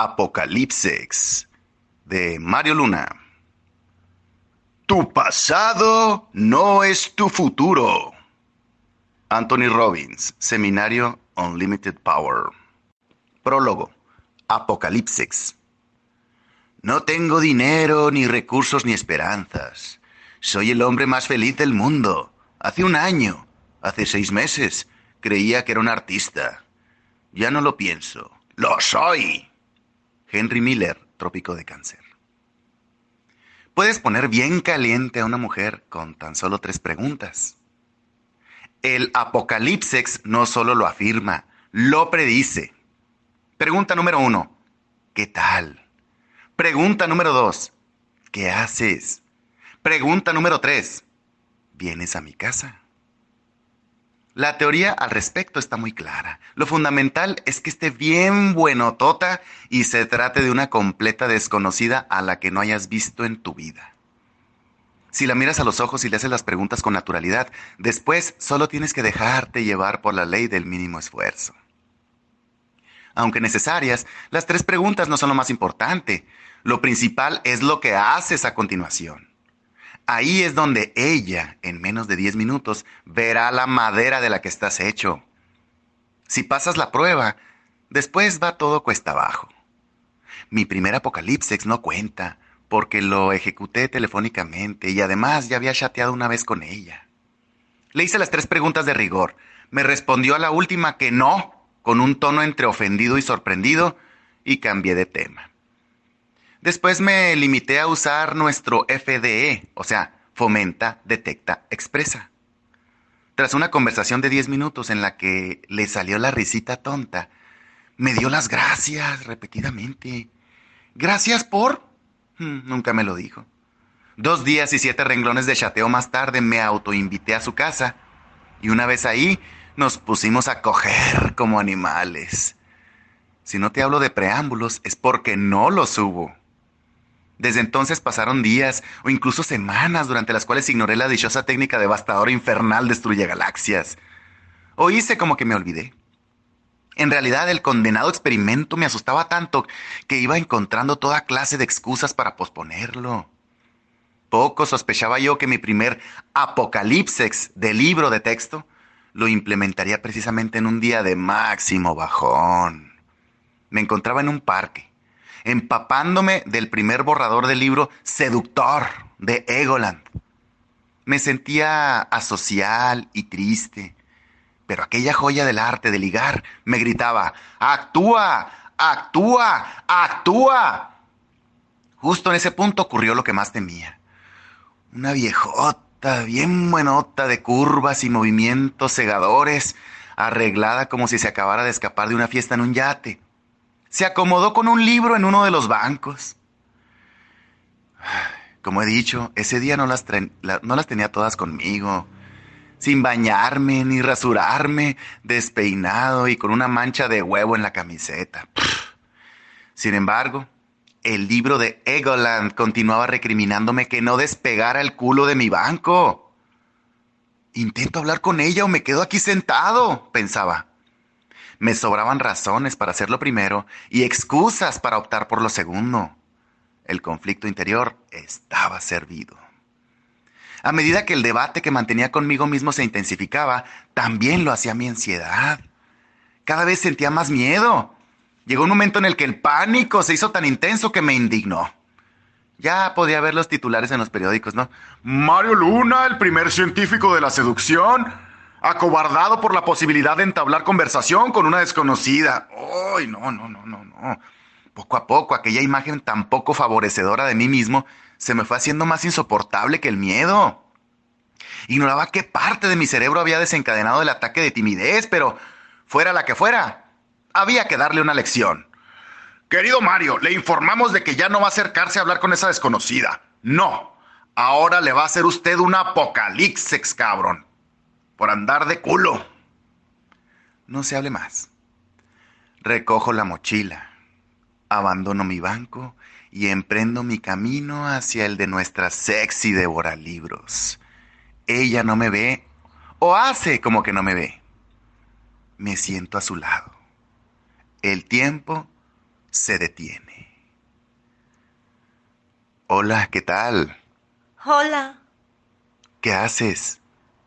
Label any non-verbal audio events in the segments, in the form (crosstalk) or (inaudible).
Apocalipsis de Mario Luna. Tu pasado no es tu futuro. Anthony Robbins, Seminario Unlimited Power. Prólogo. Apocalipsis. No tengo dinero, ni recursos, ni esperanzas. Soy el hombre más feliz del mundo. Hace un año, hace seis meses, creía que era un artista. Ya no lo pienso. ¡Lo soy! Henry Miller, Trópico de Cáncer. Puedes poner bien caliente a una mujer con tan solo tres preguntas. El Apocalipsis no solo lo afirma, lo predice. Pregunta número uno, ¿qué tal? Pregunta número dos, ¿qué haces? Pregunta número tres, ¿vienes a mi casa? La teoría al respecto está muy clara. Lo fundamental es que esté bien buenotota y se trate de una completa desconocida a la que no hayas visto en tu vida. Si la miras a los ojos y le haces las preguntas con naturalidad, después solo tienes que dejarte llevar por la ley del mínimo esfuerzo. Aunque necesarias, las tres preguntas no son lo más importante. Lo principal es lo que haces a continuación. Ahí es donde ella, en menos de 10 minutos, verá la madera de la que estás hecho. Si pasas la prueba, después va todo cuesta abajo. Mi primer apocalipsis no cuenta, porque lo ejecuté telefónicamente y además ya había chateado una vez con ella. Le hice las tres preguntas de rigor. Me respondió a la última que no, con un tono entre ofendido y sorprendido, y cambié de tema. Después me limité a usar nuestro FDE, o sea, fomenta, detecta, expresa. Tras una conversación de 10 minutos en la que le salió la risita tonta, me dio las gracias repetidamente. ¿Gracias por? Hmm, nunca me lo dijo. Dos días y siete renglones de chateo más tarde me autoinvité a su casa y una vez ahí nos pusimos a coger como animales. Si no te hablo de preámbulos es porque no los hubo. Desde entonces pasaron días o incluso semanas durante las cuales ignoré la dichosa técnica devastadora infernal destruye galaxias. O hice como que me olvidé. En realidad el condenado experimento me asustaba tanto que iba encontrando toda clase de excusas para posponerlo. Poco sospechaba yo que mi primer apocalipsis de libro de texto lo implementaría precisamente en un día de máximo bajón. Me encontraba en un parque empapándome del primer borrador del libro Seductor de Egoland. Me sentía asocial y triste, pero aquella joya del arte de ligar me gritaba, actúa, actúa, actúa. Justo en ese punto ocurrió lo que más temía. Una viejota, bien buenota de curvas y movimientos cegadores, arreglada como si se acabara de escapar de una fiesta en un yate se acomodó con un libro en uno de los bancos. Como he dicho, ese día no las, tenía todas conmigo, sin bañarme ni rasurarme, despeinado y con una mancha de huevo en la camiseta. Sin embargo, el libro de Egoland continuaba recriminándome que no despegara el culo de mi banco. Intento hablar con ella o me quedo aquí sentado, pensaba. Me sobraban razones para hacer lo primero y excusas para optar por lo segundo. El conflicto interior estaba servido. A medida que el debate que mantenía conmigo mismo se intensificaba, también lo hacía mi ansiedad. Cada vez sentía más miedo. Llegó un momento en el que el pánico se hizo tan intenso que me indignó. Ya podía ver los titulares en los periódicos, ¿no? Mario Luna, el primer científico de la seducción, acobardado por la posibilidad de entablar conversación con una desconocida. ¡Ay, no, no, no, no, no! Poco a poco, aquella imagen tan poco favorecedora de mí mismo se me fue haciendo más insoportable que el miedo. Ignoraba qué parte de mi cerebro había desencadenado el ataque de timidez, pero fuera la que fuera, había que darle una lección. Querido Mario, le informamos de que ya no va a acercarse a hablar con esa desconocida. No, ahora le va a hacer usted un apocalipsis, cabrón por andar de culo. No se hable más. Recojo la mochila, abandono mi banco y emprendo mi camino hacia el de nuestra sexy devora libros. Ella no me ve o hace como que no me ve. Me siento a su lado. El tiempo se detiene. Hola, ¿qué tal? Hola, ¿Qué haces?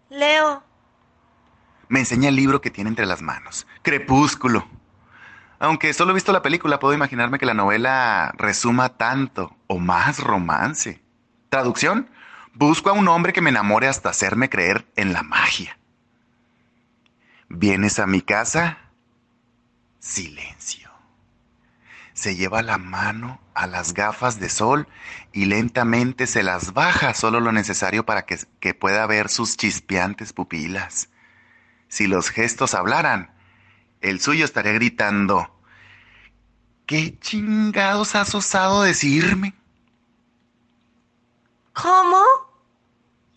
Leo. Me enseña el libro que tiene entre las manos. Crepúsculo. Aunque solo he visto la película, puedo imaginarme que la novela resuma tanto o más romance. Traducción, busco a un hombre que me enamore hasta hacerme creer en la magia. ¿Vienes a mi casa? Silencio. Se lleva la mano a las gafas de sol y lentamente se las baja solo lo necesario para que, que pueda ver sus chispeantes pupilas. Si los gestos hablaran, el suyo estaría gritando, ¿qué chingados has osado decirme? ¿Cómo?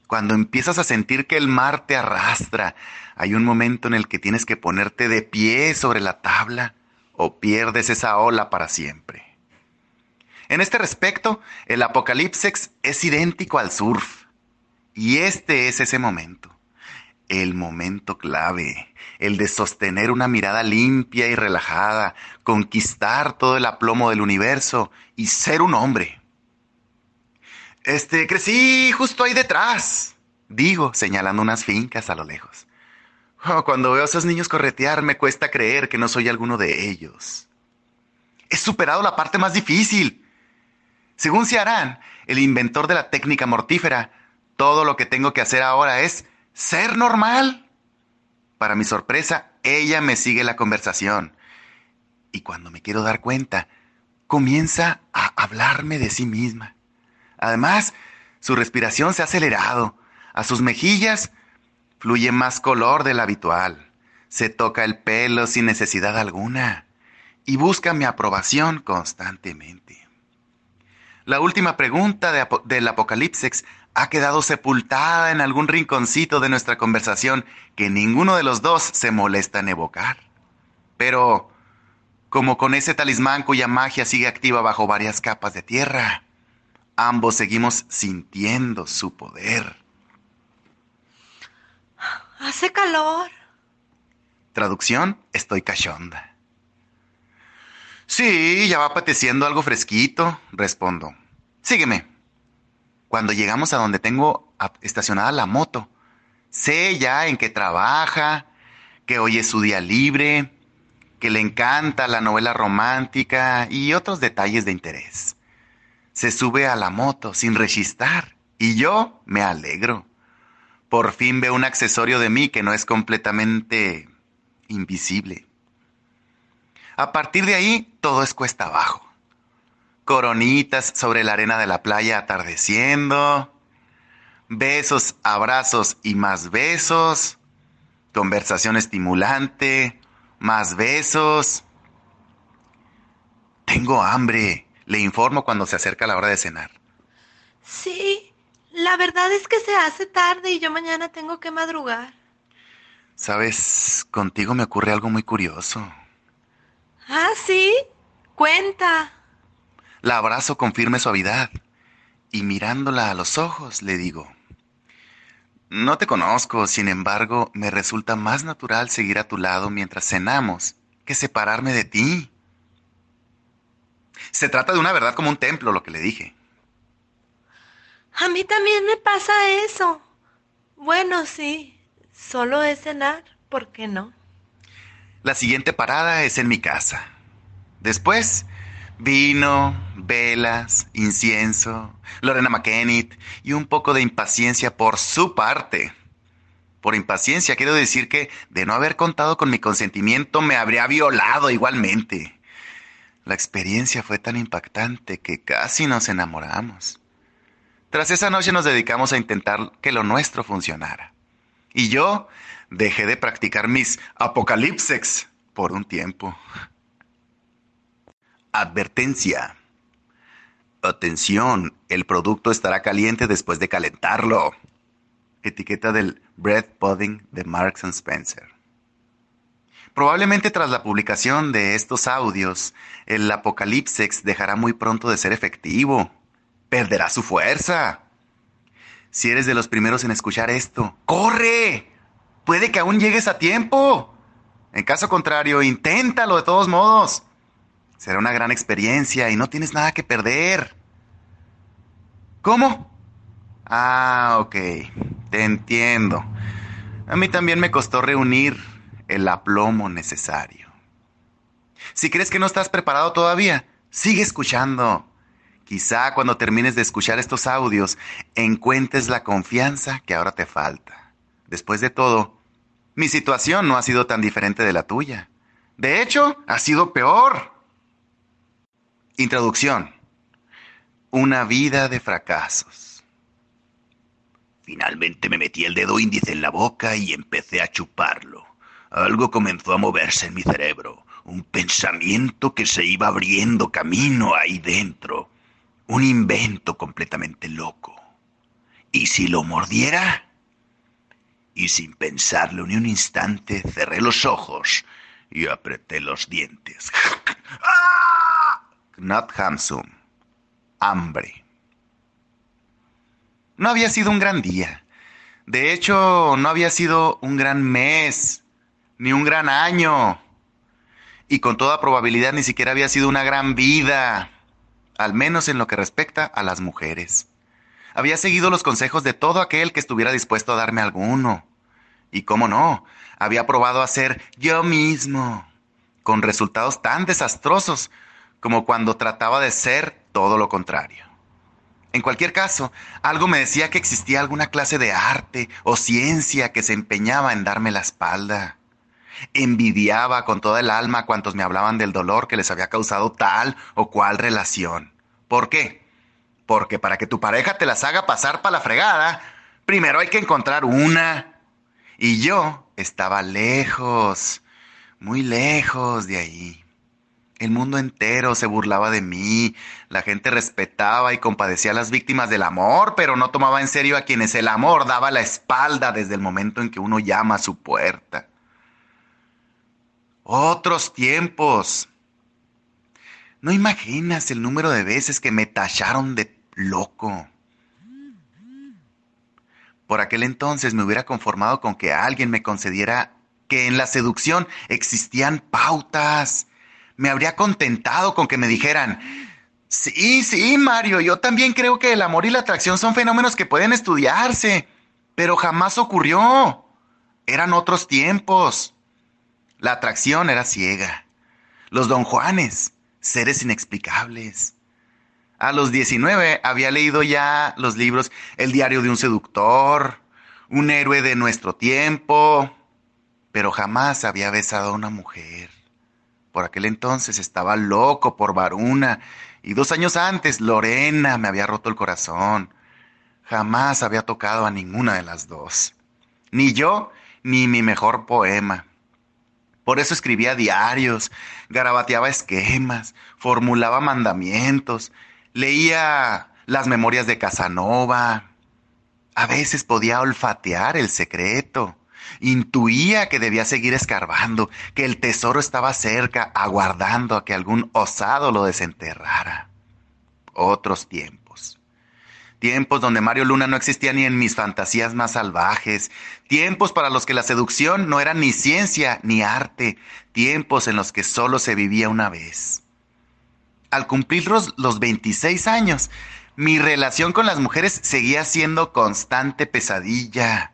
Cuando empiezas a sentir que el mar te arrastra, hay un momento en el que tienes que ponerte de pie sobre la tabla o pierdes esa ola para siempre. En este respecto, el apocalipsis es idéntico al surf. Y este es ese momento. El momento clave, el de sostener una mirada limpia y relajada, conquistar todo el aplomo del universo y ser un hombre. Este, crecí justo ahí detrás, digo, señalando unas fincas a lo lejos. Oh, cuando veo a esos niños corretear, me cuesta creer que no soy alguno de ellos. He superado la parte más difícil. Según Ciarán, el inventor de la técnica mortífera, todo lo que tengo que hacer ahora es ser normal. Para mi sorpresa, ella me sigue la conversación. Y cuando me quiero dar cuenta, comienza a hablarme de sí misma. Además, su respiración se ha acelerado. A sus mejillas fluye más color del habitual. Se toca el pelo sin necesidad alguna. Y busca mi aprobación constantemente. La última pregunta de, del Apocalipsis ha quedado sepultada en algún rinconcito de nuestra conversación que ninguno de los dos se molesta en evocar. Pero, como con ese talismán cuya magia sigue activa bajo varias capas de tierra, ambos seguimos sintiendo su poder. Hace calor. Traducción, estoy cachonda. Sí, ya va apeteciendo algo fresquito, respondo. Sígueme. Cuando llegamos a donde tengo estacionada la moto, sé ya en qué trabaja, que hoy es su día libre, que le encanta la novela romántica y otros detalles de interés. Se sube a la moto sin rechistar y yo me alegro. Por fin veo un accesorio de mí que no es completamente invisible. A partir de ahí, todo es cuesta abajo. Coronitas sobre la arena de la playa atardeciendo. Besos, abrazos y más besos. Conversación estimulante. Más besos. Tengo hambre. Le informo cuando se acerca la hora de cenar. Sí, la verdad es que se hace tarde y yo mañana tengo que madrugar. Sabes, contigo me ocurre algo muy curioso. Ah, sí. Cuenta. La abrazo con firme suavidad y mirándola a los ojos le digo, no te conozco, sin embargo, me resulta más natural seguir a tu lado mientras cenamos que separarme de ti. Se trata de una verdad como un templo, lo que le dije. A mí también me pasa eso. Bueno, sí, solo es cenar, ¿por qué no? La siguiente parada es en mi casa. Después, vino, velas, incienso, Lorena McKennitt y un poco de impaciencia por su parte. Por impaciencia quiero decir que de no haber contado con mi consentimiento me habría violado igualmente. La experiencia fue tan impactante que casi nos enamoramos. Tras esa noche nos dedicamos a intentar que lo nuestro funcionara. Y yo dejé de practicar mis apocalipses por un tiempo. Advertencia. Atención, el producto estará caliente después de calentarlo. Etiqueta del Bread Pudding de Marks Spencer. Probablemente tras la publicación de estos audios, el apocalipsis dejará muy pronto de ser efectivo. Perderá su fuerza. Si eres de los primeros en escuchar esto, ¡corre! Puede que aún llegues a tiempo. En caso contrario, inténtalo de todos modos. Será una gran experiencia y no tienes nada que perder. ¿Cómo? Ah, ok. Te entiendo. A mí también me costó reunir el aplomo necesario. Si crees que no estás preparado todavía, sigue escuchando. Quizá cuando termines de escuchar estos audios encuentres la confianza que ahora te falta. Después de todo, mi situación no ha sido tan diferente de la tuya. De hecho, ha sido peor. Introducción. Una vida de fracasos. Finalmente me metí el dedo índice en la boca y empecé a chuparlo. Algo comenzó a moverse en mi cerebro, un pensamiento que se iba abriendo camino ahí dentro, un invento completamente loco. ¿Y si lo mordiera? Y sin pensarlo ni un instante, cerré los ojos y apreté los dientes. (laughs) ¡Ah! Not. Hambre. No había sido un gran día. De hecho, no había sido un gran mes ni un gran año. Y con toda probabilidad ni siquiera había sido una gran vida, al menos en lo que respecta a las mujeres. Había seguido los consejos de todo aquel que estuviera dispuesto a darme alguno. Y cómo no, había probado a ser yo mismo, con resultados tan desastrosos como cuando trataba de ser todo lo contrario. En cualquier caso, algo me decía que existía alguna clase de arte o ciencia que se empeñaba en darme la espalda. Envidiaba con toda el alma cuantos me hablaban del dolor que les había causado tal o cual relación. ¿Por qué? Porque para que tu pareja te las haga pasar para la fregada, primero hay que encontrar una. Y yo estaba lejos, muy lejos de ahí. El mundo entero se burlaba de mí, la gente respetaba y compadecía a las víctimas del amor, pero no tomaba en serio a quienes el amor daba la espalda desde el momento en que uno llama a su puerta. Otros tiempos. No imaginas el número de veces que me tacharon de loco. Por aquel entonces me hubiera conformado con que alguien me concediera que en la seducción existían pautas. Me habría contentado con que me dijeran, sí, sí, Mario, yo también creo que el amor y la atracción son fenómenos que pueden estudiarse, pero jamás ocurrió. Eran otros tiempos. La atracción era ciega. Los don Juanes, seres inexplicables. A los 19 había leído ya los libros El diario de un seductor, Un héroe de nuestro tiempo, pero jamás había besado a una mujer. Por aquel entonces estaba loco por Varuna y dos años antes Lorena me había roto el corazón. Jamás había tocado a ninguna de las dos. Ni yo, ni mi mejor poema. Por eso escribía diarios, garabateaba esquemas, formulaba mandamientos, leía las memorias de Casanova. A veces podía olfatear el secreto. Intuía que debía seguir escarbando, que el tesoro estaba cerca, aguardando a que algún osado lo desenterrara. Otros tiempos tiempos donde Mario Luna no existía ni en mis fantasías más salvajes, tiempos para los que la seducción no era ni ciencia ni arte, tiempos en los que solo se vivía una vez. Al cumplir los, los 26 años, mi relación con las mujeres seguía siendo constante pesadilla.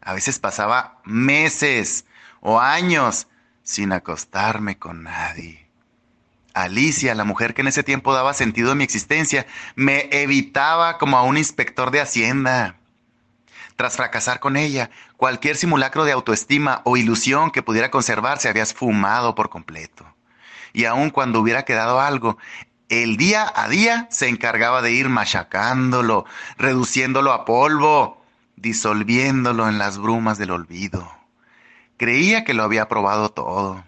A veces pasaba meses o años sin acostarme con nadie. Alicia, la mujer que en ese tiempo daba sentido a mi existencia, me evitaba como a un inspector de Hacienda. Tras fracasar con ella, cualquier simulacro de autoestima o ilusión que pudiera conservarse había esfumado por completo. Y aun cuando hubiera quedado algo, el día a día se encargaba de ir machacándolo, reduciéndolo a polvo, disolviéndolo en las brumas del olvido. Creía que lo había probado todo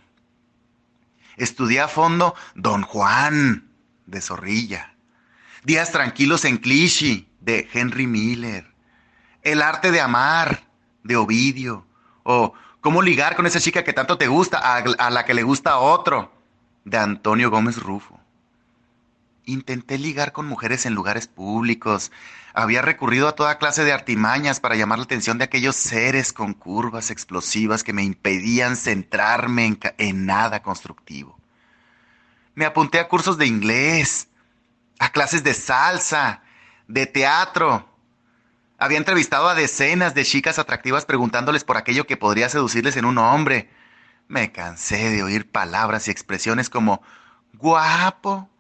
Estudié a fondo Don Juan de Zorrilla. Días tranquilos en Clichy de Henry Miller. El arte de amar de Ovidio. O cómo ligar con esa chica que tanto te gusta a, a la que le gusta a otro de Antonio Gómez Rufo. Intenté ligar con mujeres en lugares públicos. Había recurrido a toda clase de artimañas para llamar la atención de aquellos seres con curvas explosivas que me impedían centrarme en, nada constructivo. Me apunté a cursos de inglés, a clases de salsa, de teatro. Había entrevistado a decenas de chicas atractivas preguntándoles por aquello que podría seducirles en un hombre. Me cansé de oír palabras y expresiones como guapo,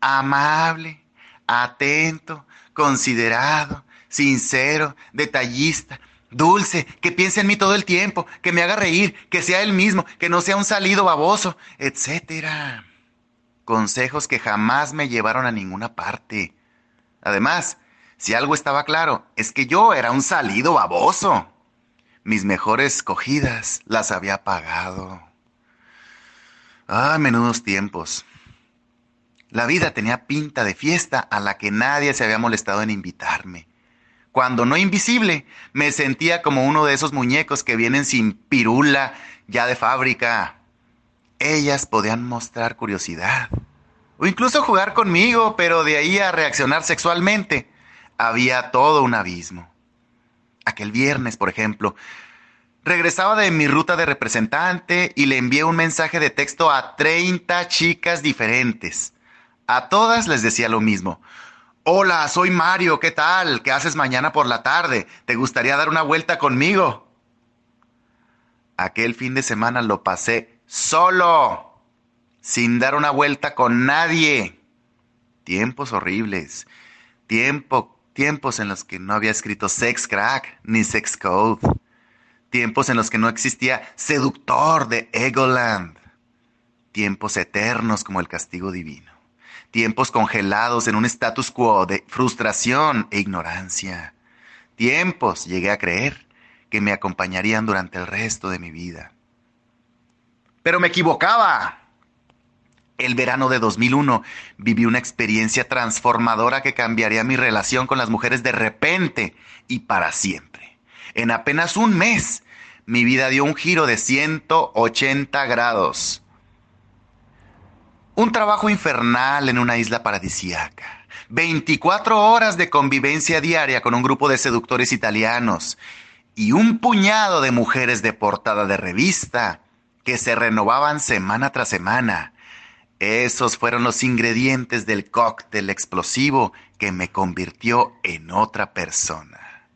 amable, atento, considerado, sincero, detallista, dulce, que piense en mí todo el tiempo, que me haga reír, que sea él mismo, que no sea un salido baboso, etcétera. Consejos que jamás me llevaron a ninguna parte. Además, si algo estaba claro, es que yo era un salido baboso. Mis mejores cogidas las había pagado. Ah, menudos tiempos. La vida tenía pinta de fiesta a la que nadie se había molestado en invitarme. Cuando no invisible, me sentía como uno de esos muñecos que vienen sin pirula, ya de fábrica. Ellas podían mostrar curiosidad, o incluso jugar conmigo, pero de ahí a reaccionar sexualmente, había todo un abismo. Aquel viernes, por ejemplo, regresaba de mi ruta de representante y le envié un mensaje de texto a 30 chicas diferentes. A todas les decía lo mismo. Hola, soy Mario, ¿qué tal? ¿Qué haces mañana por la tarde? ¿Te gustaría dar una vuelta conmigo? Aquel fin de semana lo pasé solo, sin dar una vuelta con nadie. Tiempos horribles, tiempo, tiempos en los que no había escrito sex crack ni sex code, tiempos en los que no existía seductor de Egoland, tiempos eternos como el castigo divino tiempos congelados en un status quo de frustración e ignorancia. Tiempos, llegué a creer, que me acompañarían durante el resto de mi vida. Pero me equivocaba. El verano de 2001 viví una experiencia transformadora que cambiaría mi relación con las mujeres de repente y para siempre. En apenas un mes, mi vida dio un giro de 180 grados. Un trabajo infernal en una isla paradisíaca. 24 horas de convivencia diaria con un grupo de seductores italianos y un puñado de mujeres de portada de revista que se renovaban semana tras semana. Esos fueron los ingredientes del cóctel explosivo que me convirtió en otra persona.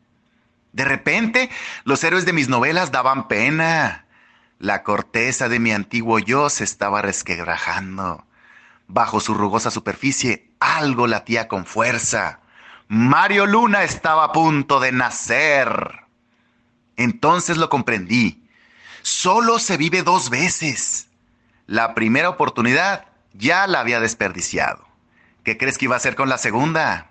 De repente, los héroes de mis novelas daban pena. La corteza de mi antiguo yo se estaba resquebrajando. Bajo su rugosa superficie algo latía con fuerza. Mario Luna estaba a punto de nacer. Entonces lo comprendí. Solo se vive dos veces. La primera oportunidad ya la había desperdiciado. ¿Qué crees que iba a hacer con la segunda?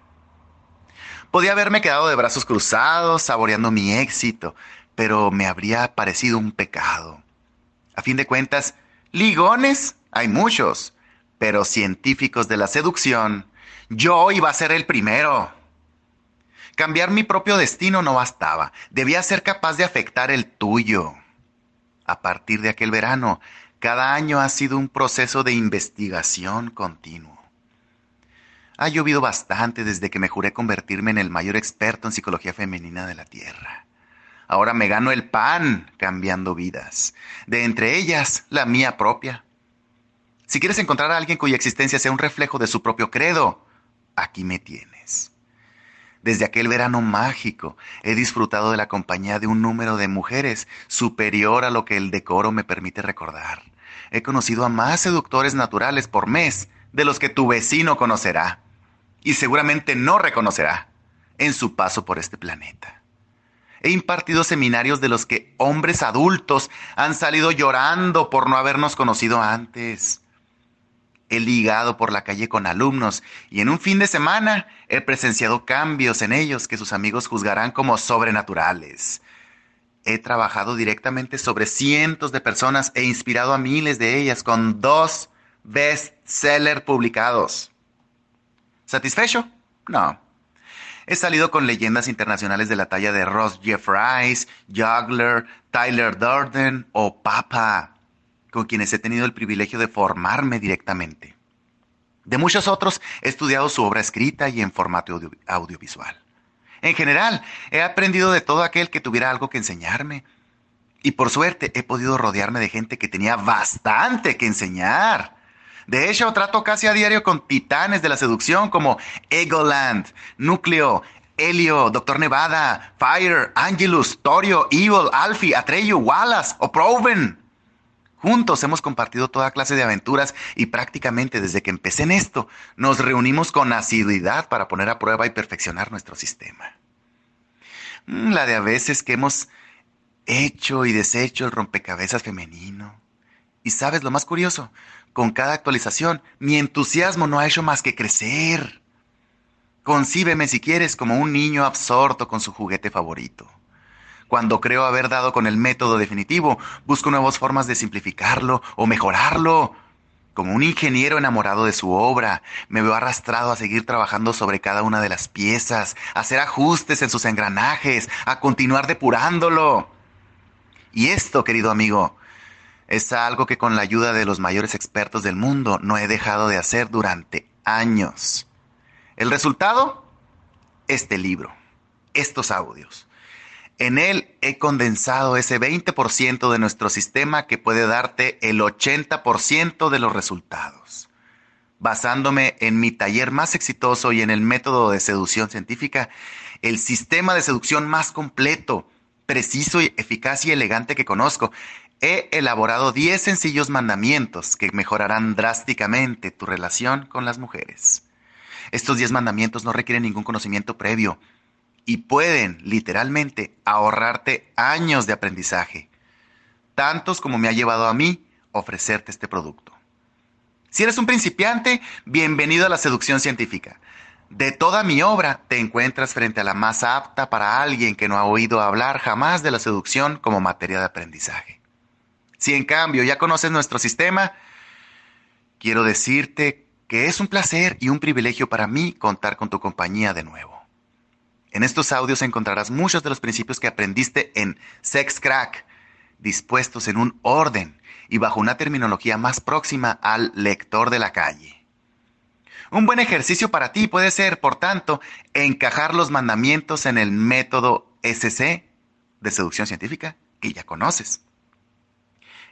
Podía haberme quedado de brazos cruzados, saboreando mi éxito, pero me habría parecido un pecado. A fin de cuentas, ligones hay muchos, pero científicos de la seducción, yo iba a ser el primero. Cambiar mi propio destino no bastaba, debía ser capaz de afectar el tuyo. A partir de aquel verano, cada año ha sido un proceso de investigación continuo. Ha llovido bastante desde que me juré convertirme en el mayor experto en psicología femenina de la Tierra. Ahora me gano el pan cambiando vidas, de entre ellas la mía propia. Si quieres encontrar a alguien cuya existencia sea un reflejo de su propio credo, aquí me tienes. Desde aquel verano mágico he disfrutado de la compañía de un número de mujeres superior a lo que el decoro me permite recordar. He conocido a más seductores naturales por mes de los que tu vecino conocerá y seguramente no reconocerá en su paso por este planeta. He impartido seminarios de los que hombres adultos han salido llorando por no habernos conocido antes. He ligado por la calle con alumnos y en un fin de semana he presenciado cambios en ellos que sus amigos juzgarán como sobrenaturales. He trabajado directamente sobre cientos de personas e inspirado a miles de ellas con dos bestsellers publicados. ¿Satisfecho? No. He salido con leyendas internacionales de la talla de Ross Jeffries, Juggler, Tyler Durden o Papa con quienes he tenido el privilegio de formarme directamente. De muchos otros he estudiado su obra escrita y en formato audiovisual. En general, he aprendido de todo aquel que tuviera algo que enseñarme. Y por suerte he podido rodearme de gente que tenía bastante que enseñar. De hecho, trato casi a diario con titanes de la seducción como Egoland, Núcleo, Helio, Doctor Nevada, Fire, Angelus, Torio, Evil, Alfie, Atreyu, Wallace o Proven. Juntos hemos compartido toda clase de aventuras y prácticamente desde que empecé en esto nos reunimos con asiduidad para poner a prueba y perfeccionar nuestro sistema. Mm, la de a veces que hemos hecho y deshecho el rompecabezas femenino. Y sabes lo más curioso, con cada actualización mi entusiasmo no ha hecho más que crecer. Concíbeme si quieres como un niño absorto con su juguete favorito. Cuando creo haber dado con el método definitivo, busco nuevas formas de simplificarlo o mejorarlo. Como un ingeniero enamorado de su obra, me veo arrastrado a seguir trabajando sobre cada una de las piezas, a hacer ajustes en sus engranajes, a continuar depurándolo. Y esto, querido amigo, es algo que con la ayuda de los mayores expertos del mundo no he dejado de hacer durante años. ¿El resultado? Este libro, estos audios. En él he condensado ese 20% de nuestro sistema que puede darte el 80% de los resultados. Basándome en mi taller más exitoso y en el método de seducción científica, el sistema de seducción más completo, preciso, eficaz y elegante que conozco, he elaborado 10 sencillos mandamientos que mejorarán drásticamente tu relación con las mujeres. Estos 10 mandamientos no requieren ningún conocimiento previo y pueden literalmente ahorrarte años de aprendizaje, tantos como me ha llevado a mí ofrecerte este producto. Si eres un principiante, bienvenido a la seducción científica. De toda mi obra te encuentras frente a la más apta para alguien que no ha oído hablar jamás de la seducción como materia de aprendizaje. Si en cambio ya conoces nuestro sistema, quiero decirte que es un placer y un privilegio para mí contar con tu compañía de nuevo. En estos audios encontrarás muchos de los principios que aprendiste en Sex Crack, dispuestos en un orden y bajo una terminología más próxima al lector de la calle. Un buen ejercicio para ti puede ser, por tanto, encajar los mandamientos en el método SC de seducción científica que ya conoces.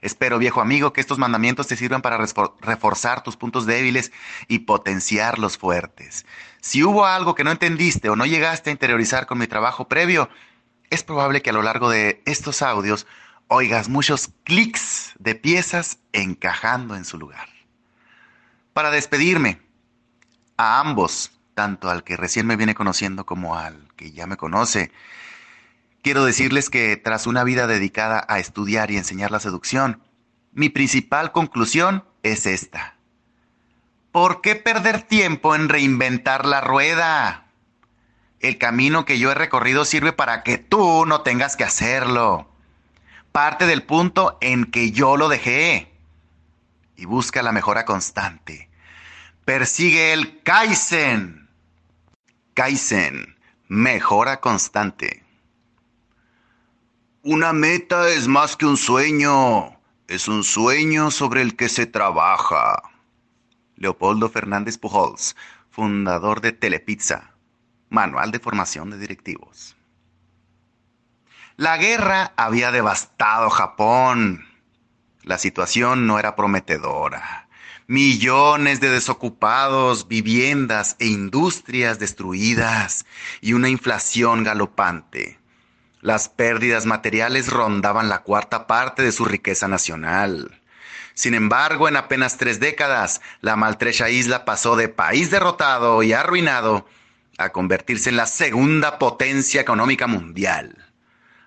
Espero, viejo amigo, que estos mandamientos te sirvan para reforzar tus puntos débiles y potenciar los fuertes. Si hubo algo que no entendiste o no llegaste a interiorizar con mi trabajo previo, es probable que a lo largo de estos audios oigas muchos clics de piezas encajando en su lugar. Para despedirme, a ambos, tanto al que recién me viene conociendo como al que ya me conoce, Quiero decirles que tras una vida dedicada a estudiar y enseñar la seducción, mi principal conclusión es esta. ¿Por qué perder tiempo en reinventar la rueda? El camino que yo he recorrido sirve para que tú no tengas que hacerlo. Parte del punto en que yo lo dejé. Y busca la mejora constante. Persigue el Kaizen. Kaizen, mejora constante. Una meta es más que un sueño, es un sueño sobre el que se trabaja. Leopoldo Fernández Pujols, fundador de Telepizza, manual de formación de directivos. La guerra había devastado Japón. La situación no era prometedora. Millones de desocupados, viviendas e industrias destruidas y una inflación galopante. Las pérdidas materiales rondaban la cuarta parte de su riqueza nacional. Sin embargo, en apenas tres décadas, la maltrecha isla pasó de país derrotado y arruinado a convertirse en la segunda potencia económica mundial.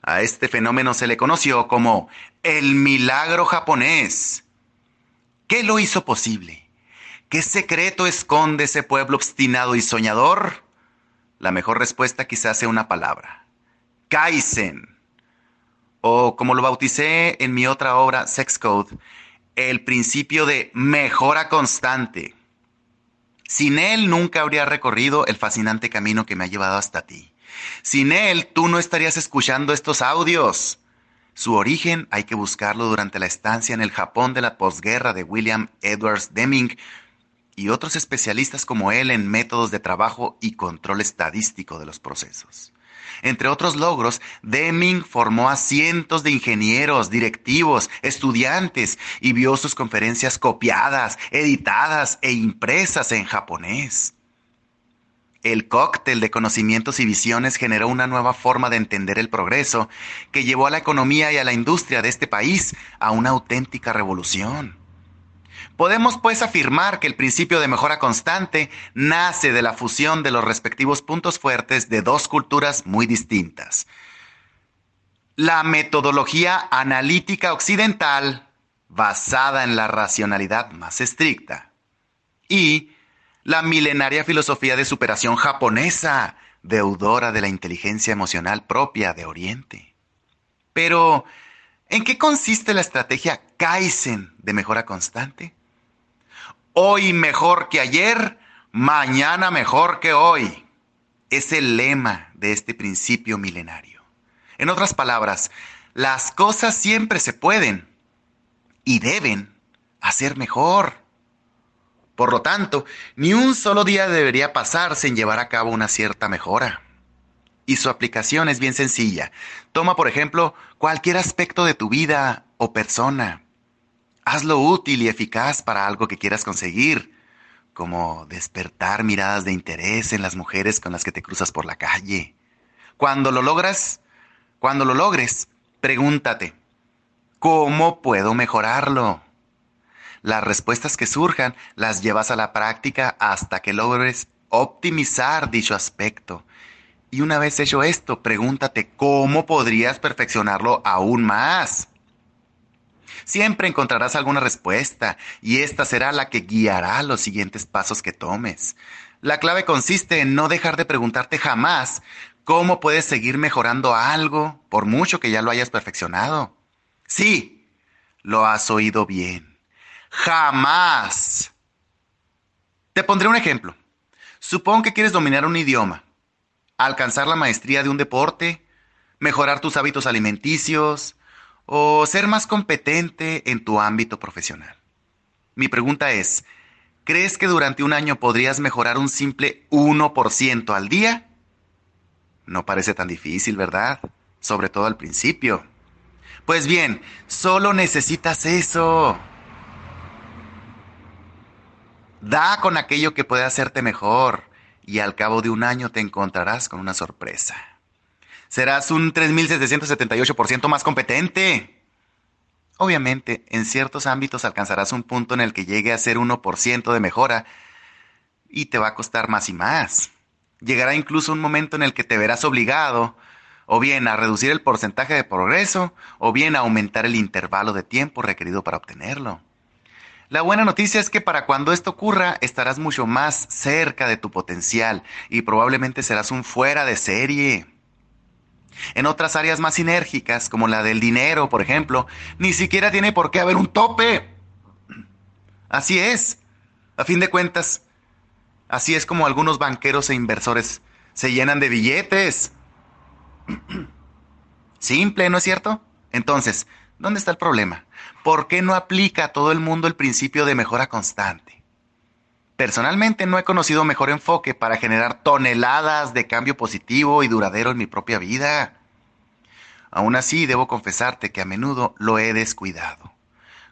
A este fenómeno se le conoció como el milagro japonés. ¿Qué lo hizo posible? ¿Qué secreto esconde ese pueblo obstinado y soñador? La mejor respuesta quizás sea una palabra Kaizen, o como lo bauticé en mi otra obra, Sex Code, el principio de mejora constante. Sin él nunca habría recorrido el fascinante camino que me ha llevado hasta ti. Sin él tú no estarías escuchando estos audios. Su origen hay que buscarlo durante la estancia en el Japón de la posguerra de William Edwards Deming y otros especialistas como él en métodos de trabajo y control estadístico de los procesos. Entre otros logros, Deming formó a cientos de ingenieros, directivos, estudiantes y vio sus conferencias copiadas, editadas e impresas en japonés. El cóctel de conocimientos y visiones generó una nueva forma de entender el progreso que llevó a la economía y a la industria de este país a una auténtica revolución. Podemos pues afirmar que el principio de mejora constante nace de la fusión de los respectivos puntos fuertes de dos culturas muy distintas. La metodología analítica occidental, basada en la racionalidad más estricta, y la milenaria filosofía de superación japonesa, deudora de la inteligencia emocional propia de Oriente. Pero, ¿en qué consiste la estrategia Kaizen de mejora constante? Hoy mejor que ayer, mañana mejor que hoy. Es el lema de este principio milenario. En otras palabras, las cosas siempre se pueden y deben hacer mejor. Por lo tanto, ni un solo día debería pasar sin llevar a cabo una cierta mejora. Y su aplicación es bien sencilla. Toma, por ejemplo, cualquier aspecto de tu vida o persona Hazlo útil y eficaz para algo que quieras conseguir, como despertar miradas de interés en las mujeres con las que te cruzas por la calle. Cuando lo logras, cuando lo logres, pregúntate, ¿cómo puedo mejorarlo? Las respuestas que surjan las llevas a la práctica hasta que logres optimizar dicho aspecto. Y una vez hecho esto, pregúntate cómo podrías perfeccionarlo aún más. Siempre encontrarás alguna respuesta y esta será la que guiará los siguientes pasos que tomes. La clave consiste en no dejar de preguntarte jamás cómo puedes seguir mejorando algo por mucho que ya lo hayas perfeccionado. Sí, lo has oído bien. Jamás. Te pondré un ejemplo. Supón que quieres dominar un idioma, alcanzar la maestría de un deporte, mejorar tus hábitos alimenticios, o ser más competente en tu ámbito profesional. Mi pregunta es, ¿crees que durante un año podrías mejorar un simple 1% al día? No parece tan difícil, ¿verdad? Sobre todo al principio. Pues bien, solo necesitas eso. Da con aquello que puede hacerte mejor y al cabo de un año te encontrarás con una sorpresa serás un 3.778% más competente. Obviamente, en ciertos ámbitos alcanzarás un punto en el que llegue a ser 1% de mejora y te va a costar más y más. Llegará incluso un momento en el que te verás obligado o bien a reducir el porcentaje de progreso o bien a aumentar el intervalo de tiempo requerido para obtenerlo. La buena noticia es que para cuando esto ocurra estarás mucho más cerca de tu potencial y probablemente serás un fuera de serie. En otras áreas más sinérgicas, como la del dinero, por ejemplo, ni siquiera tiene por qué haber un tope. Así es. A fin de cuentas, así es como algunos banqueros e inversores se llenan de billetes. (clears throat) Simple, ¿no es cierto? Entonces, ¿dónde está el problema? ¿Por qué no aplica a todo el mundo el principio de mejora constante? Personalmente no he conocido mejor enfoque para generar toneladas de cambio positivo y duradero en mi propia vida. Aún así, debo confesarte que a menudo lo he descuidado,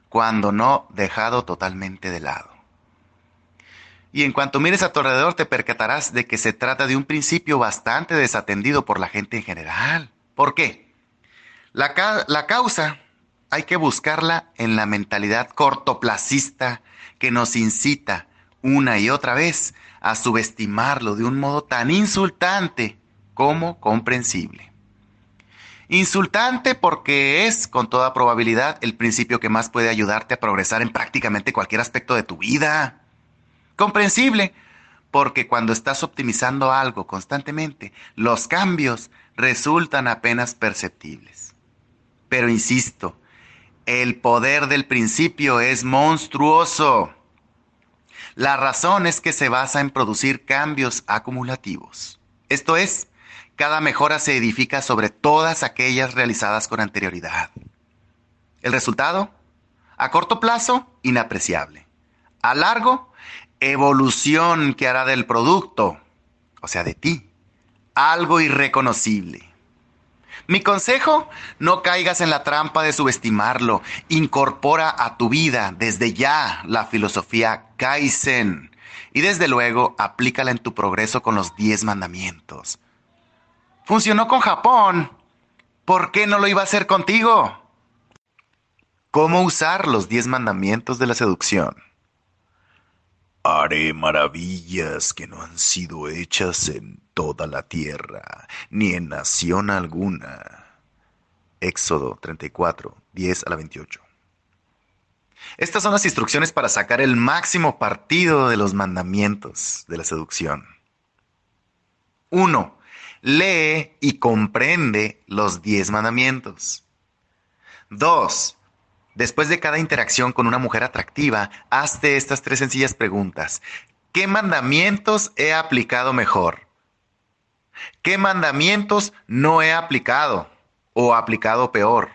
cuando no dejado totalmente de lado. Y en cuanto mires a tu alrededor te percatarás de que se trata de un principio bastante desatendido por la gente en general. ¿Por qué? La, la causa hay que buscarla en la mentalidad cortoplacista que nos incita una y otra vez a subestimarlo de un modo tan insultante como comprensible. Insultante porque es, con toda probabilidad, el principio que más puede ayudarte a progresar en prácticamente cualquier aspecto de tu vida. Comprensible porque cuando estás optimizando algo constantemente, los cambios resultan apenas perceptibles. Pero insisto, el poder del principio es monstruoso. La razón es que se basa en producir cambios acumulativos. Esto es, cada mejora se edifica sobre todas aquellas realizadas con anterioridad. El resultado, a corto plazo, inapreciable. A largo, evolución que hará del producto, o sea, de ti, algo irreconocible. Mi consejo, no caigas en la trampa de subestimarlo. Incorpora a tu vida desde ya la filosofía Kaizen y desde luego aplícala en tu progreso con los 10 mandamientos. Funcionó con Japón. ¿Por qué no lo iba a hacer contigo? ¿Cómo usar los 10 mandamientos de la seducción? Haré maravillas que no han sido hechas en toda la tierra, ni en nación alguna. Éxodo 34, 10 a la 28. Estas son las instrucciones para sacar el máximo partido de los mandamientos de la seducción. 1. Lee y comprende los 10 mandamientos. 2. Después de cada interacción con una mujer atractiva, hazte estas tres sencillas preguntas. ¿Qué mandamientos he aplicado mejor? ¿Qué mandamientos no he aplicado o aplicado peor?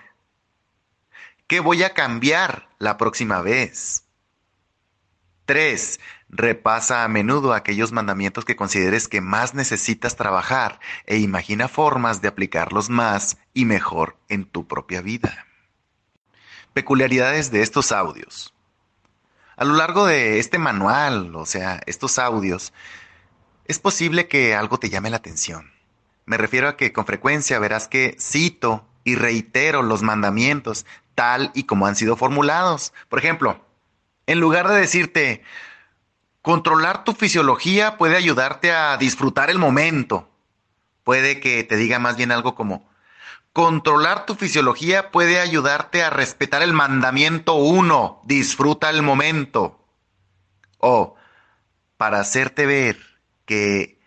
¿Qué voy a cambiar la próxima vez? 3. Repasa a menudo aquellos mandamientos que consideres que más necesitas trabajar e imagina formas de aplicarlos más y mejor en tu propia vida. Peculiaridades de estos audios. A lo largo de este manual, o sea, estos audios, es posible que algo te llame la atención. Me refiero a que con frecuencia verás que cito y reitero los mandamientos tal y como han sido formulados. Por ejemplo, en lugar de decirte, controlar tu fisiología puede ayudarte a disfrutar el momento, puede que te diga más bien algo como, Controlar tu fisiología puede ayudarte a respetar el mandamiento uno, disfruta el momento. O para hacerte ver que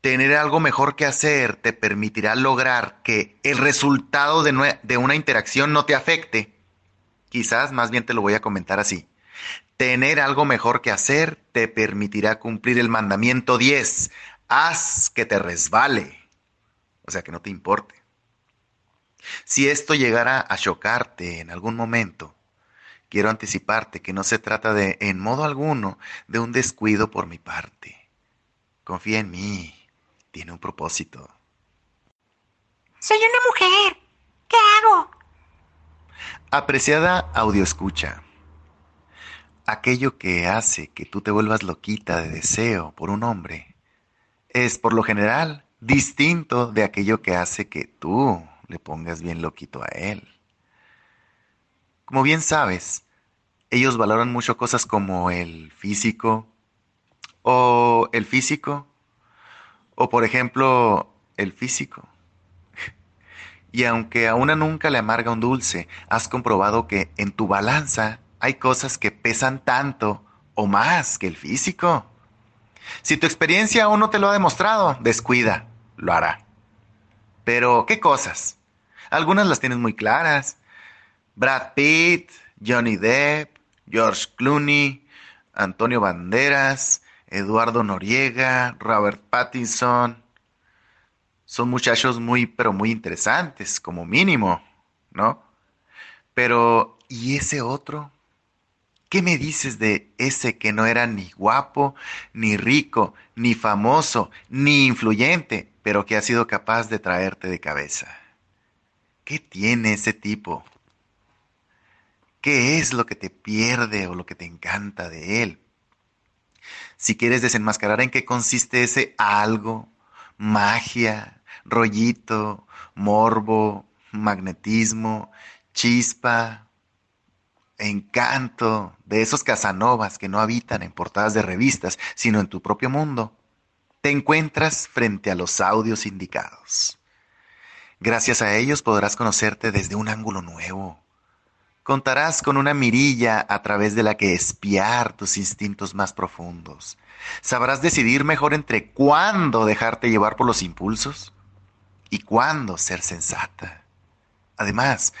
tener algo mejor que hacer te permitirá lograr que el resultado de, de una interacción no te afecte. Quizás más bien te lo voy a comentar así. Tener algo mejor que hacer te permitirá cumplir el mandamiento 10. Haz que te resbale. O sea, que no te importe. Si esto llegara a chocarte en algún momento, quiero anticiparte que no se trata de, en modo alguno, de un descuido por mi parte. Confía en mí, tiene un propósito. Soy una mujer. ¿Qué hago? Apreciada audioescucha, aquello que hace que tú te vuelvas loquita de deseo por un hombre es por lo general distinto de aquello que hace que tú le pongas bien loquito a él. Como bien sabes, ellos valoran mucho cosas como el físico, o el físico, o por ejemplo, el físico. (laughs) Y aunque a una nunca le amarga un dulce, has comprobado que en tu balanza hay cosas que pesan tanto o más que el físico. Si tu experiencia aún no te lo ha demostrado, descuida, lo hará. Pero, ¿qué cosas? Algunas las tienes muy claras. Brad Pitt, Johnny Depp, George Clooney, Antonio Banderas, Eduardo Noriega, Robert Pattinson. Son muchachos muy, pero muy interesantes, como mínimo, ¿no? Pero, ¿y ese otro? ¿Qué me dices de ese que no era ni guapo, ni rico, ni famoso, ni influyente, pero que ha sido capaz de traerte de cabeza? ¿Qué tiene ese tipo? ¿Qué es lo que te pierde o lo que te encanta de él? Si quieres desenmascarar en qué consiste ese algo, magia, rollito, morbo, magnetismo, chispa, encanto de esos casanovas que no habitan en portadas de revistas, sino en tu propio mundo, te encuentras frente a los audios indicados. Gracias a ellos podrás conocerte desde un ángulo nuevo. Contarás con una mirilla a través de la que espiar tus instintos más profundos. Sabrás decidir mejor entre cuándo dejarte llevar por los impulsos y cuándo ser sensata. Además,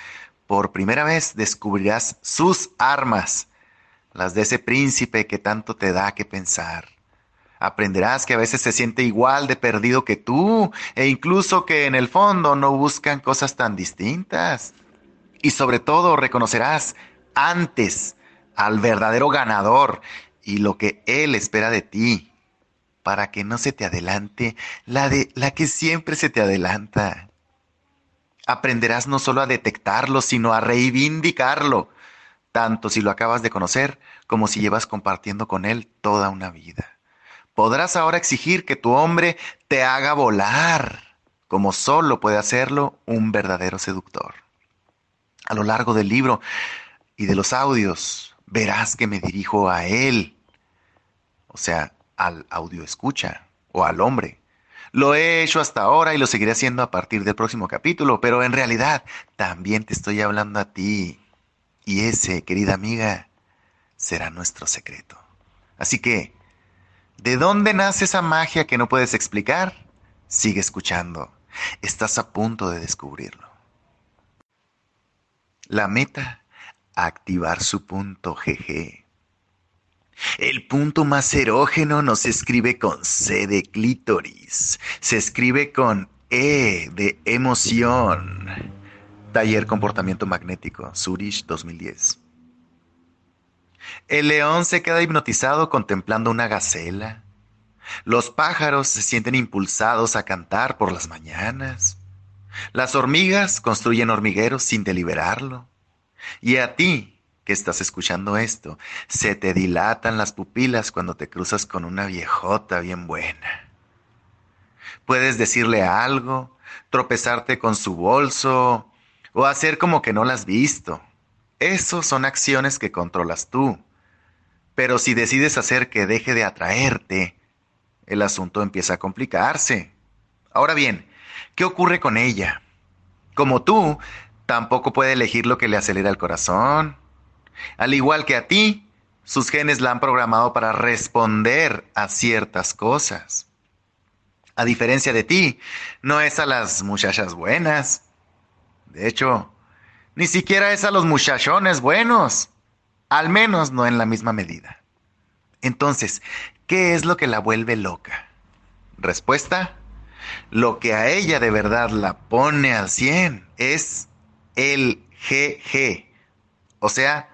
por primera vez descubrirás sus armas, las de ese príncipe que tanto te da que pensar Aprenderás que a veces se siente igual de perdido que tú e incluso que en el fondo no buscan cosas tan distintas. Y sobre todo reconocerás antes al verdadero ganador y lo que él espera de ti. para que no se te adelante la de la que siempre se te adelanta. Aprenderás no solo a detectarlo, sino a reivindicarlo, tanto si lo acabas de conocer como si llevas compartiendo con él toda una vida. Podrás ahora exigir que tu hombre te haga volar, como solo puede hacerlo un verdadero seductor. A lo largo del libro y de los audios, verás que me dirijo a él, o sea, al audio escucha o al hombre. Lo he hecho hasta ahora y lo seguiré haciendo a partir del próximo capítulo, pero en realidad también te estoy hablando a ti. Y ese, querida amiga, será nuestro secreto. Así que, ¿de dónde nace esa magia que no puedes explicar? Sigue escuchando. Estás a punto de descubrirlo. La meta, activar su punto GG. El punto más erógeno no se escribe con C de clítoris, se escribe con E de emoción. Taller Comportamiento Magnético, Zurich 2010. El león se queda hipnotizado contemplando una gacela. Los pájaros se sienten impulsados a cantar por las mañanas. Las hormigas construyen hormigueros sin deliberarlo. Y a ti, que estás escuchando esto, se te dilatan las pupilas cuando te cruzas con una viejota bien buena. Puedes decirle algo, tropezarte con su bolso o hacer como que no la has visto. Esos son acciones que controlas tú. Pero si decides hacer que deje de atraerte, el asunto empieza a complicarse. Ahora bien, ¿qué ocurre con ella? Como tú, tampoco puede elegir lo que le acelera el corazón. Al igual que a ti, sus genes la han programado para responder a ciertas cosas. A diferencia de ti, no es a las muchachas buenas. De hecho, ni siquiera es a los muchachones buenos. Al menos no en la misma medida. Entonces, ¿qué es lo que la vuelve loca? Respuesta, lo que a ella de verdad la pone al 100 es el GG, o sea,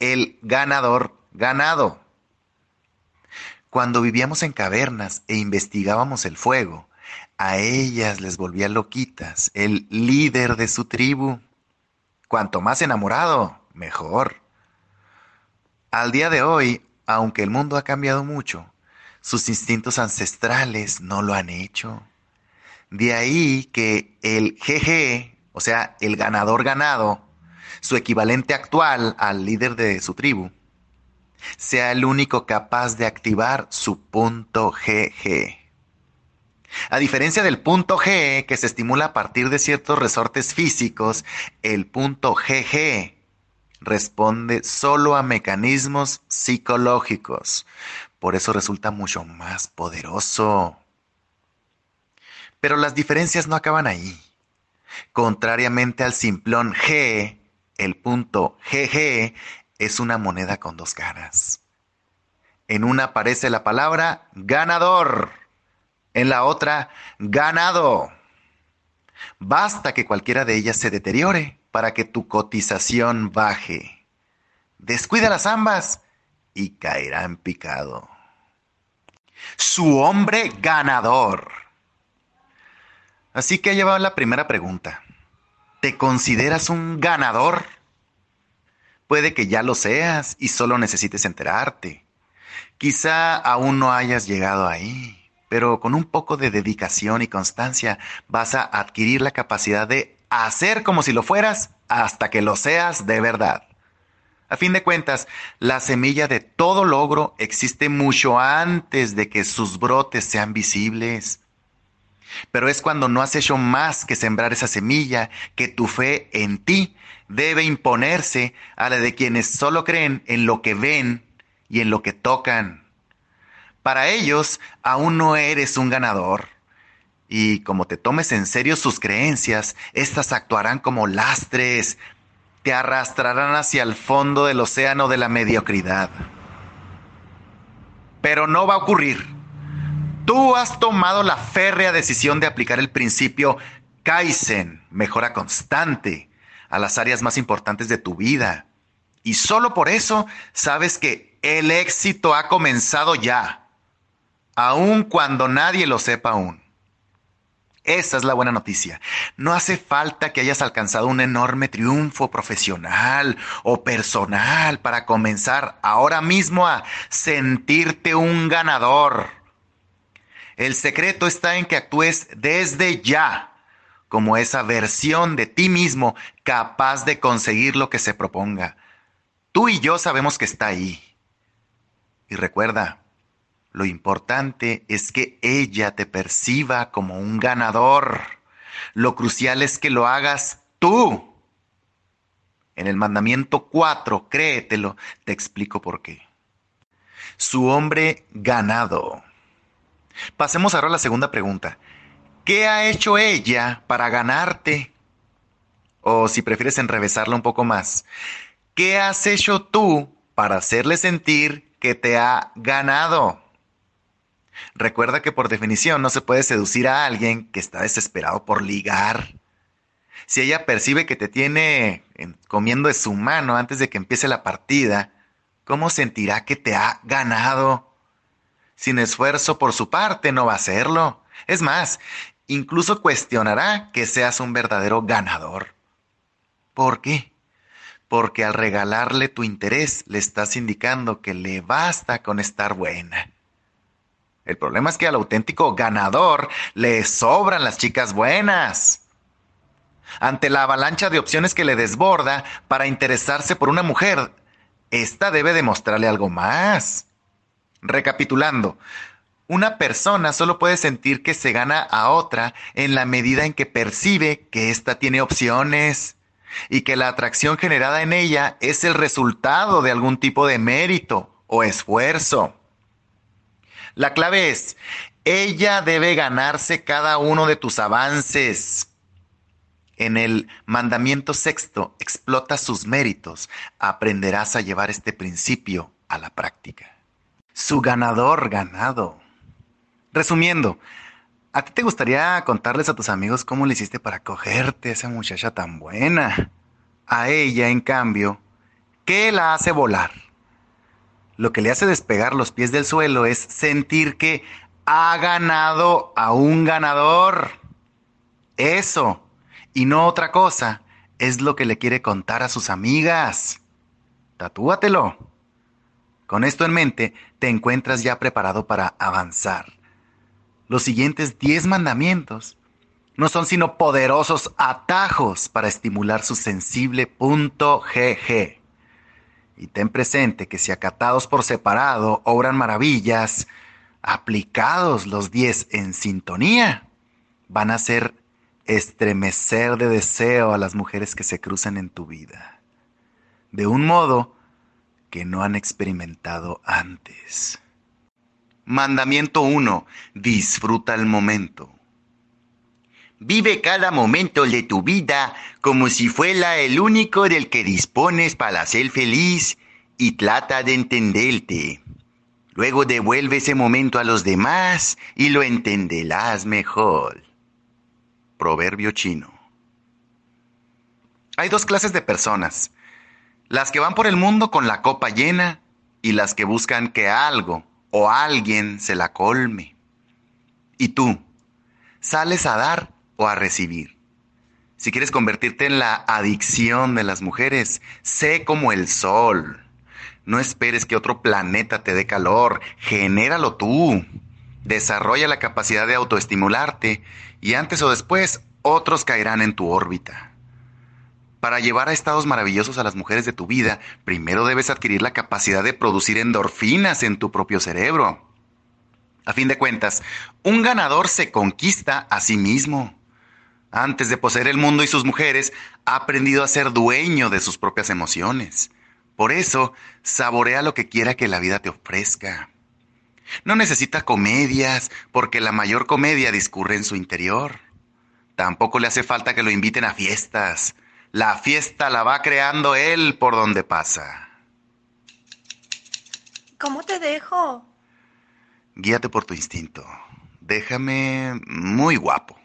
el ganador ganado. Cuando vivíamos en cavernas e investigábamos el fuego, a ellas les volvía loquitas el líder de su tribu. Cuanto más enamorado, mejor. Al día de hoy, aunque el mundo ha cambiado mucho, sus instintos ancestrales no lo han hecho. De ahí que el GG, o sea, el ganador ganado, su equivalente actual al líder de su tribu, sea el único capaz de activar su punto GG. A diferencia del punto G, que se estimula a partir de ciertos resortes físicos, el punto GG responde solo a mecanismos psicológicos. Por eso resulta mucho más poderoso. Pero las diferencias no acaban ahí. Contrariamente al simplón G, el punto GG es una moneda con dos caras. En una aparece la palabra ganador, en la otra ganado. Basta que cualquiera de ellas se deteriore para que tu cotización baje. Descuídalas ambas y caerá en picado. Su hombre ganador. Así que ha llevado la primera pregunta. ¿Te consideras un ganador? Puede que ya lo seas y solo necesites enterarte. Quizá aún no hayas llegado ahí, pero con un poco de dedicación y constancia vas a adquirir la capacidad de hacer como si lo fueras hasta que lo seas de verdad. A fin de cuentas, la semilla de todo logro existe mucho antes de que sus brotes sean visibles. Pero es cuando no has hecho más que sembrar esa semilla que tu fe en ti debe imponerse a la de quienes solo creen en lo que ven y en lo que tocan. Para ellos, aún no eres un ganador. Y como te tomes en serio sus creencias, éstas actuarán como lastres, te arrastrarán hacia el fondo del océano de la mediocridad. Pero no va a ocurrir. Tú has tomado la férrea decisión de aplicar el principio Kaizen, mejora constante, a las áreas más importantes de tu vida. Y solo por eso sabes que el éxito ha comenzado ya. Aun cuando nadie lo sepa aún. Esa es la buena noticia. No hace falta que hayas alcanzado un enorme triunfo profesional o personal para comenzar ahora mismo a sentirte un ganador. El secreto está en que actúes desde ya como esa versión de ti mismo capaz de conseguir lo que se proponga. Tú y yo sabemos que está ahí. Y recuerda, lo importante es que ella te perciba como un ganador. Lo crucial es que lo hagas tú. En el mandamiento 4, créetelo, te explico por qué. Su hombre ganado. Pasemos ahora a la segunda pregunta. ¿Qué ha hecho ella para ganarte? O si prefieres enrevesarla un poco más, ¿qué has hecho tú para hacerle sentir que te ha ganado? Recuerda que por definición no se puede seducir a alguien que está desesperado por ligar. Si ella percibe que te tiene comiendo de su mano antes de que empiece la partida, ¿cómo sentirá que te ha ganado? Sin esfuerzo por su parte no va a hacerlo. Es más, incluso cuestionará que seas un verdadero ganador. ¿Por qué? Porque al regalarle tu interés le estás indicando que le basta con estar buena. El problema es que al auténtico ganador le sobran las chicas buenas. Ante la avalancha de opciones que le desborda para interesarse por una mujer, esta debe demostrarle algo más. Recapitulando, una persona solo puede sentir que se gana a otra en la medida en que percibe que ésta tiene opciones y que la atracción generada en ella es el resultado de algún tipo de mérito o esfuerzo. La clave es, ella debe ganarse cada uno de tus avances. En el mandamiento sexto, explota sus méritos, aprenderás a llevar este principio a la práctica. Su ganador ganado. Resumiendo, ¿a ti te gustaría contarles a tus amigos cómo le hiciste para cogerte a esa muchacha tan buena? A ella, en cambio, ¿qué la hace volar? Lo que le hace despegar los pies del suelo es sentir que ha ganado a un ganador. Eso, y no otra cosa, es lo que le quiere contar a sus amigas. Tatúatelo. Con esto en mente, te encuentras ya preparado para avanzar. Los siguientes 10 mandamientos no son sino poderosos atajos para estimular su sensible punto GG. Y ten presente que si acatados por separado obran maravillas, aplicados los diez en sintonía, van a hacer estremecer de deseo a las mujeres que se cruzan en tu vida, de un modo que no han experimentado antes. Mandamiento 1. Disfruta el momento. Vive cada momento de tu vida como si fuera el único del que dispones para ser feliz y trata de entenderte. Luego devuelve ese momento a los demás y lo entenderás mejor. Proverbio chino. Hay dos clases de personas. Las que van por el mundo con la copa llena y las que buscan que algo o alguien se la colme. Y tú, sales a dar o a recibir. Si quieres convertirte en la adicción de las mujeres, sé como el sol. No esperes que otro planeta te dé calor, genéralo tú. Desarrolla la capacidad de autoestimularte y antes o después otros caerán en tu órbita. Para llevar a estados maravillosos a las mujeres de tu vida, primero debes adquirir la capacidad de producir endorfinas en tu propio cerebro. A fin de cuentas, un ganador se conquista a sí mismo antes de poseer el mundo y sus mujeres, ha aprendido a ser dueño de sus propias emociones. Por eso, saborea lo que quiera que la vida te ofrezca. No necesita comedias, porque la mayor comedia discurre en su interior. Tampoco le hace falta que lo inviten a fiestas. La fiesta la va creando él por donde pasa. ¿Cómo te dejo? Guíate por tu instinto. Déjame muy guapo.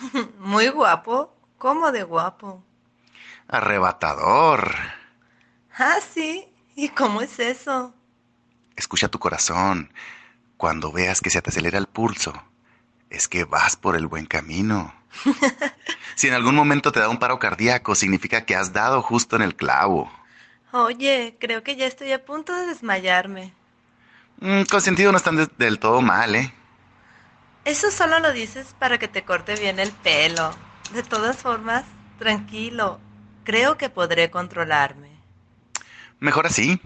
(laughs) Muy guapo. ¿Cómo de guapo? Arrebatador. Ah, sí. ¿Y cómo es eso? Escucha tu corazón. Cuando veas que se te acelera el pulso, es que vas por el buen camino. (laughs) si en algún momento te da un paro cardíaco, significa que has dado justo en el clavo. Oye, creo que ya estoy a punto de desmayarme. Mm, con sentido no están de- del todo mal, ¿eh? Eso solo lo dices para que te corte bien el pelo. De todas formas, tranquilo. Creo que podré controlarme. Mejor así.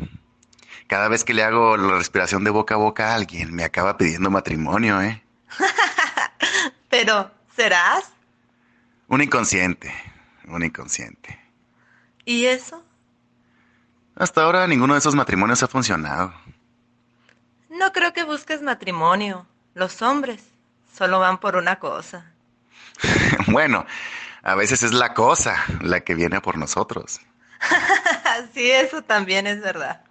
Cada vez que le hago la respiración de boca a boca a alguien, me acaba pidiendo matrimonio, ¿eh? (laughs) Pero, ¿serás? Un inconsciente, un inconsciente. ¿Y eso? Hasta ahora ninguno de esos matrimonios ha funcionado. No creo que busques matrimonio. Los hombres solo van por una cosa. (laughs) bueno, a veces es la cosa la que viene por nosotros. (laughs) Sí, eso también es verdad.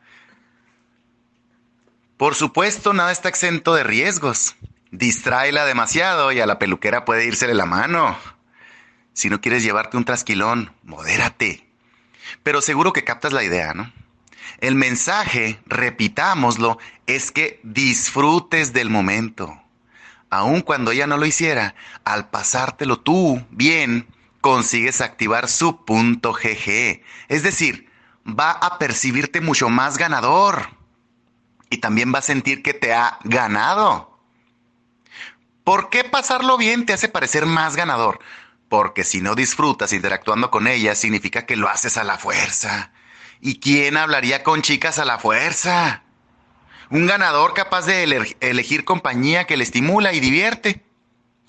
Por supuesto, nada está exento de riesgos. Distráela demasiado y a la peluquera puede írsele la mano. Si no quieres llevarte un trasquilón, modérate. Pero seguro que captas la idea, ¿no? El mensaje, repitámoslo, es que disfrutes del momento. Aun cuando ella no lo hiciera, al pasártelo tú bien, consigues activar su punto GG. Es decir, va a percibirte mucho más ganador. Y también va a sentir que te ha ganado. ¿Por qué pasarlo bien te hace parecer más ganador? Porque si no disfrutas interactuando con ella, significa que lo haces a la fuerza. ¿Y quién hablaría con chicas a la fuerza? Un ganador capaz de ele- elegir compañía que le estimula y divierte.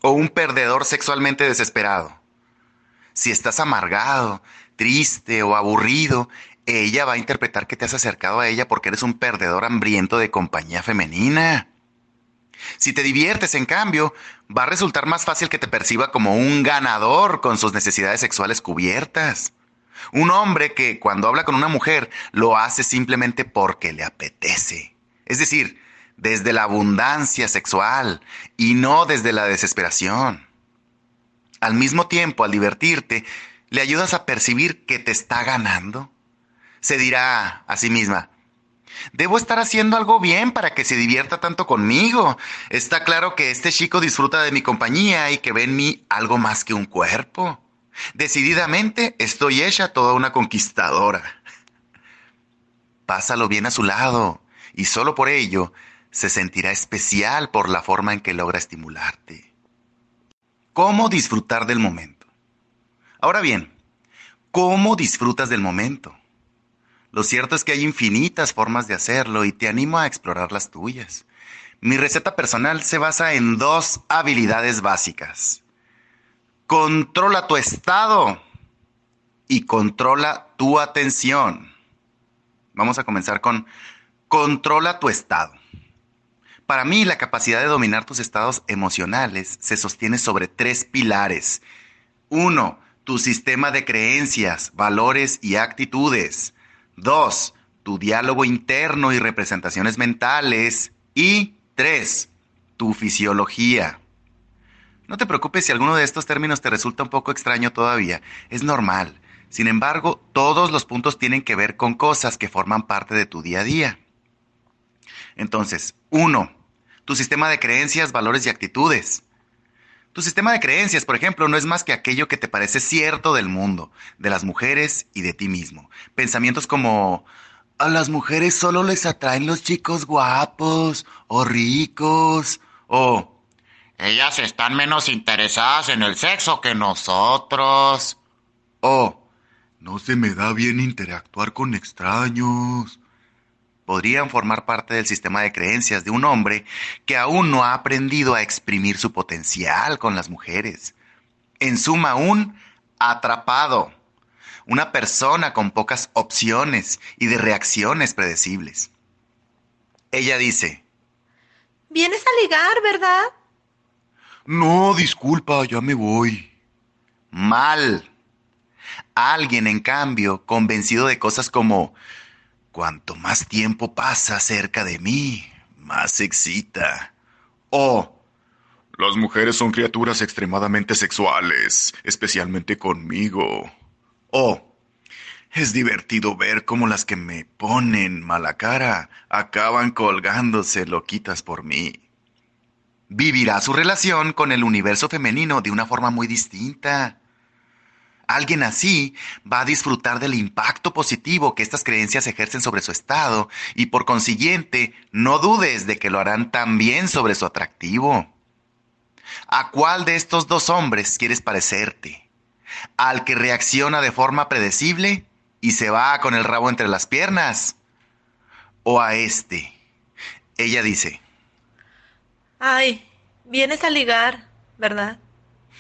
O un perdedor sexualmente desesperado. Si estás amargado, triste o aburrido, ella va a interpretar que te has acercado a ella porque eres un perdedor hambriento de compañía femenina. Si te diviertes, en cambio, va a resultar más fácil que te perciba como un ganador con sus necesidades sexuales cubiertas. Un hombre que cuando habla con una mujer lo hace simplemente porque le apetece. Es decir, desde la abundancia sexual y no desde la desesperación. Al mismo tiempo, al divertirte, le ayudas a percibir que te está ganando. Se dirá a sí misma, Debo estar haciendo algo bien para que se divierta tanto conmigo. Está claro que este chico disfruta de mi compañía y que ve en mí algo más que un cuerpo. Decididamente estoy hecha toda una conquistadora. Pásalo bien a su lado y solo por ello se sentirá especial por la forma en que logra estimularte. ¿Cómo disfrutar del momento? Ahora bien, ¿cómo disfrutas del momento? Lo cierto es que hay infinitas formas de hacerlo y te animo a explorar las tuyas. Mi receta personal se basa en dos habilidades básicas. Controla tu estado y controla tu atención. Vamos a comenzar con controla tu estado. Para mí, la capacidad de dominar tus estados emocionales se sostiene sobre tres pilares. Uno, tu sistema de creencias, valores y actitudes. Dos, tu diálogo interno y representaciones mentales. Y tres, tu fisiología. No te preocupes si alguno de estos términos te resulta un poco extraño todavía. Es normal. Sin embargo, todos los puntos tienen que ver con cosas que forman parte de tu día a día. Entonces, uno, tu sistema de creencias, valores y actitudes. Tu sistema de creencias, por ejemplo, no es más que aquello que te parece cierto del mundo, de las mujeres y de ti mismo. Pensamientos como, a las mujeres solo les atraen los chicos guapos o ricos, o Ellas están menos interesadas en el sexo que nosotros. o no se me da bien interactuar con extraños. Podrían formar parte del sistema de creencias de un hombre que aún no ha aprendido a exprimir su potencial con las mujeres. En suma, un atrapado. Una persona con pocas opciones y de reacciones predecibles. Ella dice, Vienes a ligar, ¿verdad? No, disculpa, ya me voy. Mal. Alguien, en cambio, convencido de cosas como, cuanto más tiempo pasa cerca de mí, más excita. O, las mujeres son criaturas extremadamente sexuales, especialmente conmigo. O, es divertido ver cómo las que me ponen mala cara acaban colgándose loquitas por mí. vivirá su relación con el universo femenino de una forma muy distinta. Alguien así va a disfrutar del impacto positivo que estas creencias ejercen sobre su estado y por consiguiente no dudes de que lo harán también sobre su atractivo. ¿A cuál de estos dos hombres quieres parecerte? ¿Al que reacciona de forma predecible y se va con el rabo entre las piernas? ¿O a este? Ella dice, Ay, vienes a ligar, ¿verdad?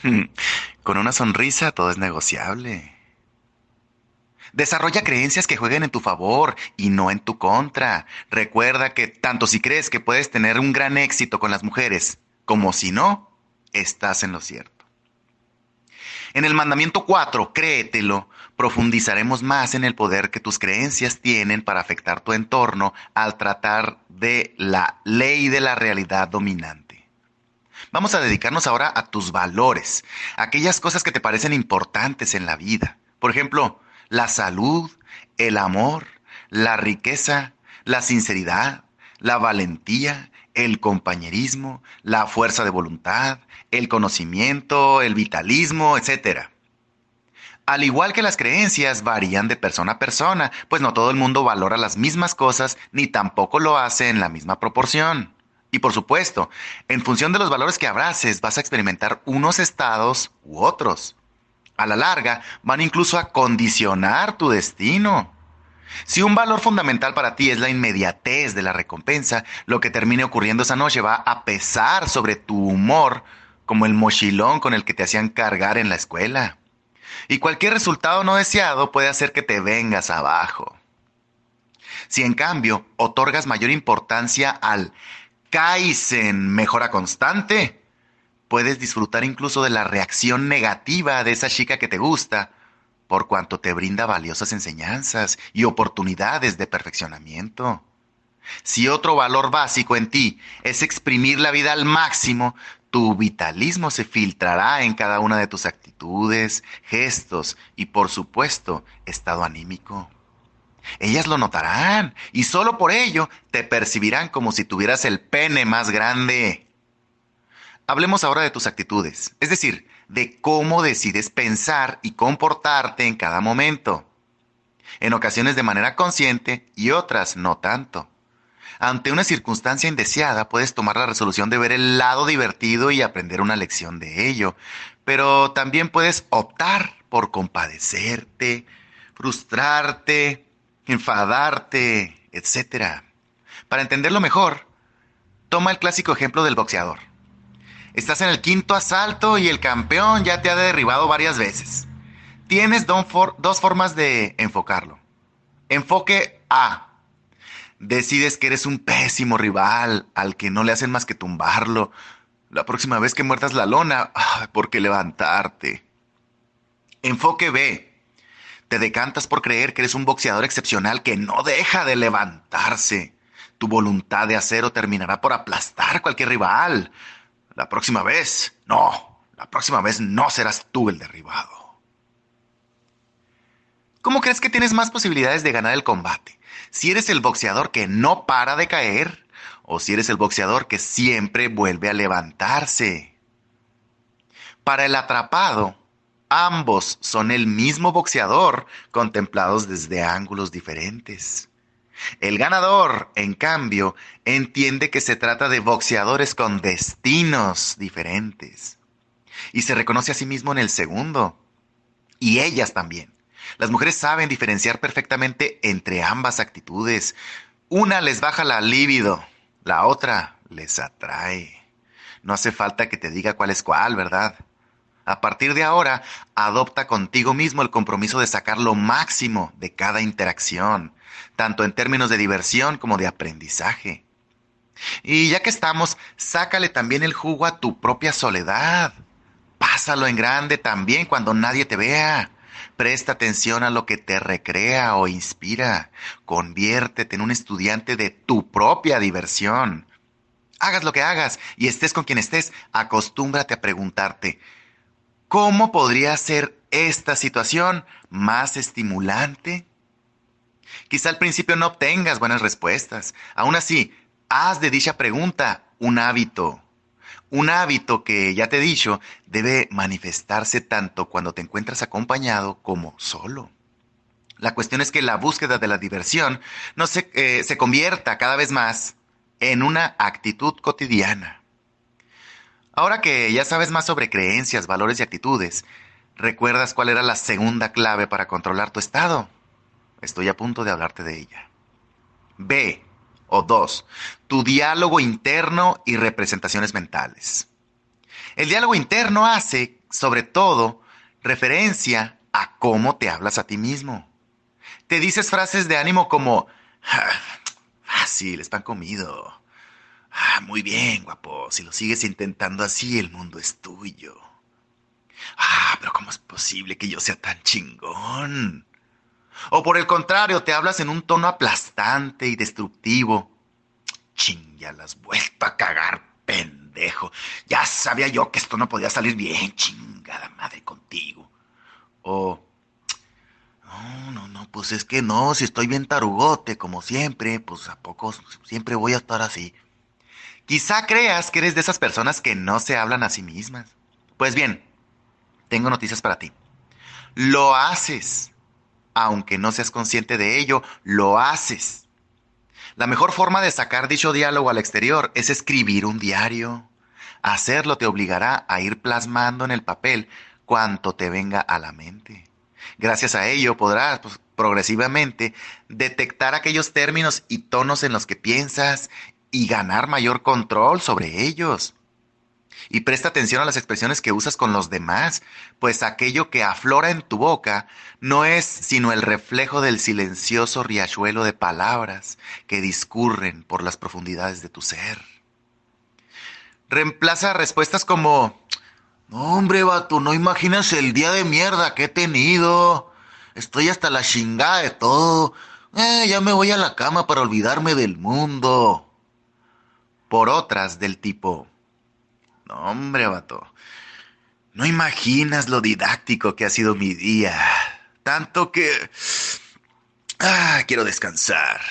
(laughs) Con una sonrisa todo es negociable. Desarrolla creencias que jueguen en tu favor y no en tu contra. Recuerda que tanto si crees que puedes tener un gran éxito con las mujeres, como si no, estás en lo cierto. En el mandamiento 4, créetelo, profundizaremos más en el poder que tus creencias tienen para afectar tu entorno al tratar de la ley de la realidad dominante. Vamos a dedicarnos ahora a tus valores, aquellas cosas que te parecen importantes en la vida. Por ejemplo, la salud, el amor, la riqueza, la sinceridad, la valentía, el compañerismo, la fuerza de voluntad, el conocimiento, el vitalismo, etc. Al igual que las creencias varían de persona a persona, pues no todo el mundo valora las mismas cosas ni tampoco lo hace en la misma proporción. Y por supuesto, en función de los valores que abraces, vas a experimentar unos estados u otros. A la larga, van incluso a condicionar tu destino. Si un valor fundamental para ti es la inmediatez de la recompensa, lo que termine ocurriendo esa noche va a pesar sobre tu humor como el mochilón con el que te hacían cargar en la escuela y cualquier resultado no deseado puede hacer que te vengas abajo. Si en cambio otorgas mayor importancia al Kaizen mejora constante, puedes disfrutar incluso de la reacción negativa de esa chica que te gusta, por cuanto te brinda valiosas enseñanzas y oportunidades de perfeccionamiento. Si otro valor básico en ti es exprimir la vida al máximo, tu vitalismo se filtrará en cada una de tus actitudes, gestos y por supuesto estado anímico. Ellas lo notarán y solo por ello te percibirán como si tuvieras el pene más grande. Hablemos ahora de tus actitudes, es decir, de cómo decides pensar y comportarte en cada momento. En ocasiones de manera consciente y otras no tanto. Ante una circunstancia indeseada, puedes tomar la resolución de ver el lado divertido y aprender una lección de ello, pero también puedes optar por compadecerte, frustrarte, enfadarte, etc. Para entenderlo mejor, toma el clásico ejemplo del boxeador. Estás en el quinto asalto y el campeón ya te ha derribado varias veces. Tienes dos formas de enfocarlo. Enfoque A decides que eres un pésimo rival al que no le hacen más que tumbarlo. La próxima vez que muerdas la lona, ¿por qué levantarte? Enfoque B. Te decantas por creer que eres un boxeador excepcional que no deja de levantarse. Tu voluntad de acero terminará por aplastar cualquier rival. La próxima vez, no, la próxima vez no serás tú el derribado. ¿Cómo crees que tienes más posibilidades de ganar el combate? si eres el boxeador que no para de caer o si eres el boxeador que siempre vuelve a levantarse. Para el atrapado, ambos son el mismo boxeador contemplados desde ángulos diferentes. El ganador, en cambio, entiende que se trata de boxeadores con destinos diferentes. Y se reconoce a sí mismo en el segundo. Y ellas también. Las mujeres saben diferenciar perfectamente entre ambas actitudes. Una les baja la libido, la otra les atrae. No hace falta que te diga cuál es cuál, ¿verdad? A partir de ahora, adopta contigo mismo el compromiso de sacar lo máximo de cada interacción, tanto en términos de diversión como de aprendizaje. Y ya que estamos, sácale también el jugo a tu propia soledad. Pásalo en grande también cuando nadie te vea. Presta atención a lo que te recrea o inspira. Conviértete en un estudiante de tu propia diversión. Hagas lo que hagas y estés con quien estés, acostúmbrate a preguntarte, ¿cómo podría ser esta situación más estimulante? Quizá al principio no obtengas buenas respuestas. Aún así, haz de dicha pregunta un hábito. Un hábito que, ya te he dicho, debe manifestarse tanto cuando te encuentras acompañado como solo. La cuestión es que la búsqueda de la diversión no se, eh, se convierta cada vez más en una actitud cotidiana. Ahora que ya sabes más sobre creencias, valores y actitudes, ¿recuerdas cuál era la segunda clave para controlar tu estado? Estoy a punto de hablarte de ella. B o dos, tu diálogo interno y representaciones mentales. El diálogo interno hace, sobre todo, referencia a cómo te hablas a ti mismo. Te dices frases de ánimo como, ah, fácil, es pan comido. Ah, muy bien, guapo, si lo sigues intentando así, el mundo es tuyo. Ah, pero ¿cómo es posible que yo sea tan chingón? O por el contrario, te hablas en un tono aplastante y destructivo. Ching, ya la has vuelto a cagar, pendejo. Ya sabía yo que esto no podía salir bien, chingada madre contigo. O... No, no, no, pues es que no, si estoy bien tarugote, como siempre, pues a poco siempre voy a estar así. Quizá creas que eres de esas personas que no se hablan a sí mismas. Pues bien, tengo noticias para ti. Lo haces aunque no seas consciente de ello, lo haces. La mejor forma de sacar dicho diálogo al exterior es escribir un diario. Hacerlo te obligará a ir plasmando en el papel cuanto te venga a la mente. Gracias a ello podrás pues, progresivamente detectar aquellos términos y tonos en los que piensas y ganar mayor control sobre ellos. Y presta atención a las expresiones que usas con los demás, pues aquello que aflora en tu boca no es sino el reflejo del silencioso riachuelo de palabras que discurren por las profundidades de tu ser. Reemplaza respuestas como, no hombre, vato, no imaginas el día de mierda que he tenido. Estoy hasta la chingada de todo. Eh, ya me voy a la cama para olvidarme del mundo. Por otras del tipo, hombre, vato. No imaginas lo didáctico que ha sido mi día. Tanto que... Ah, quiero descansar.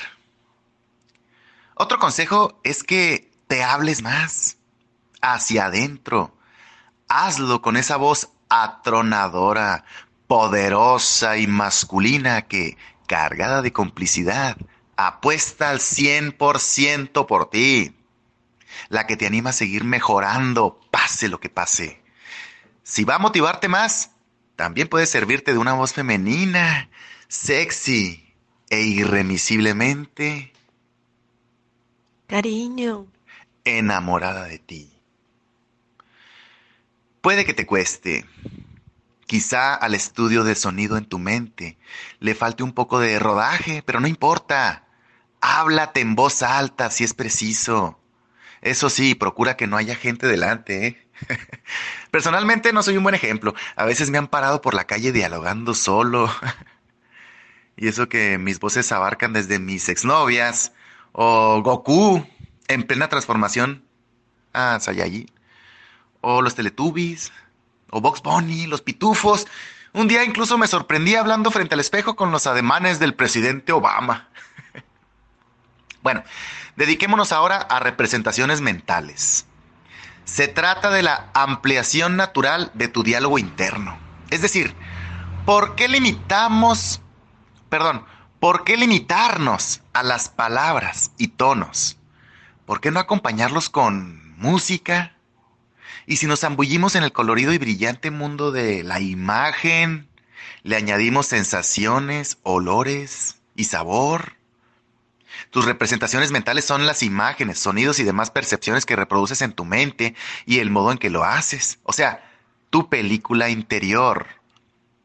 Otro consejo es que te hables más. Hacia adentro. Hazlo con esa voz atronadora, poderosa y masculina que, cargada de complicidad, apuesta al 100% por ti la que te anima a seguir mejorando, pase lo que pase. Si va a motivarte más, también puede servirte de una voz femenina, sexy e irremisiblemente... Cariño. Enamorada de ti. Puede que te cueste. Quizá al estudio de sonido en tu mente le falte un poco de rodaje, pero no importa. Háblate en voz alta si es preciso. Eso sí, procura que no haya gente delante. ¿eh? (laughs) Personalmente no soy un buen ejemplo. A veces me han parado por la calle dialogando solo. (laughs) y eso que mis voces abarcan desde mis exnovias o Goku en plena transformación a Saiyajin o los Teletubbies o Box Bunny, los Pitufos. Un día incluso me sorprendí hablando frente al espejo con los ademanes del presidente Obama. (laughs) bueno, Dediquémonos ahora a representaciones mentales. Se trata de la ampliación natural de tu diálogo interno. Es decir, ¿por qué limitamos, perdón, por qué limitarnos a las palabras y tonos? ¿Por qué no acompañarlos con música? Y si nos zambullimos en el colorido y brillante mundo de la imagen, le añadimos sensaciones, olores y sabor, tus representaciones mentales son las imágenes, sonidos y demás percepciones que reproduces en tu mente y el modo en que lo haces. O sea, tu película interior.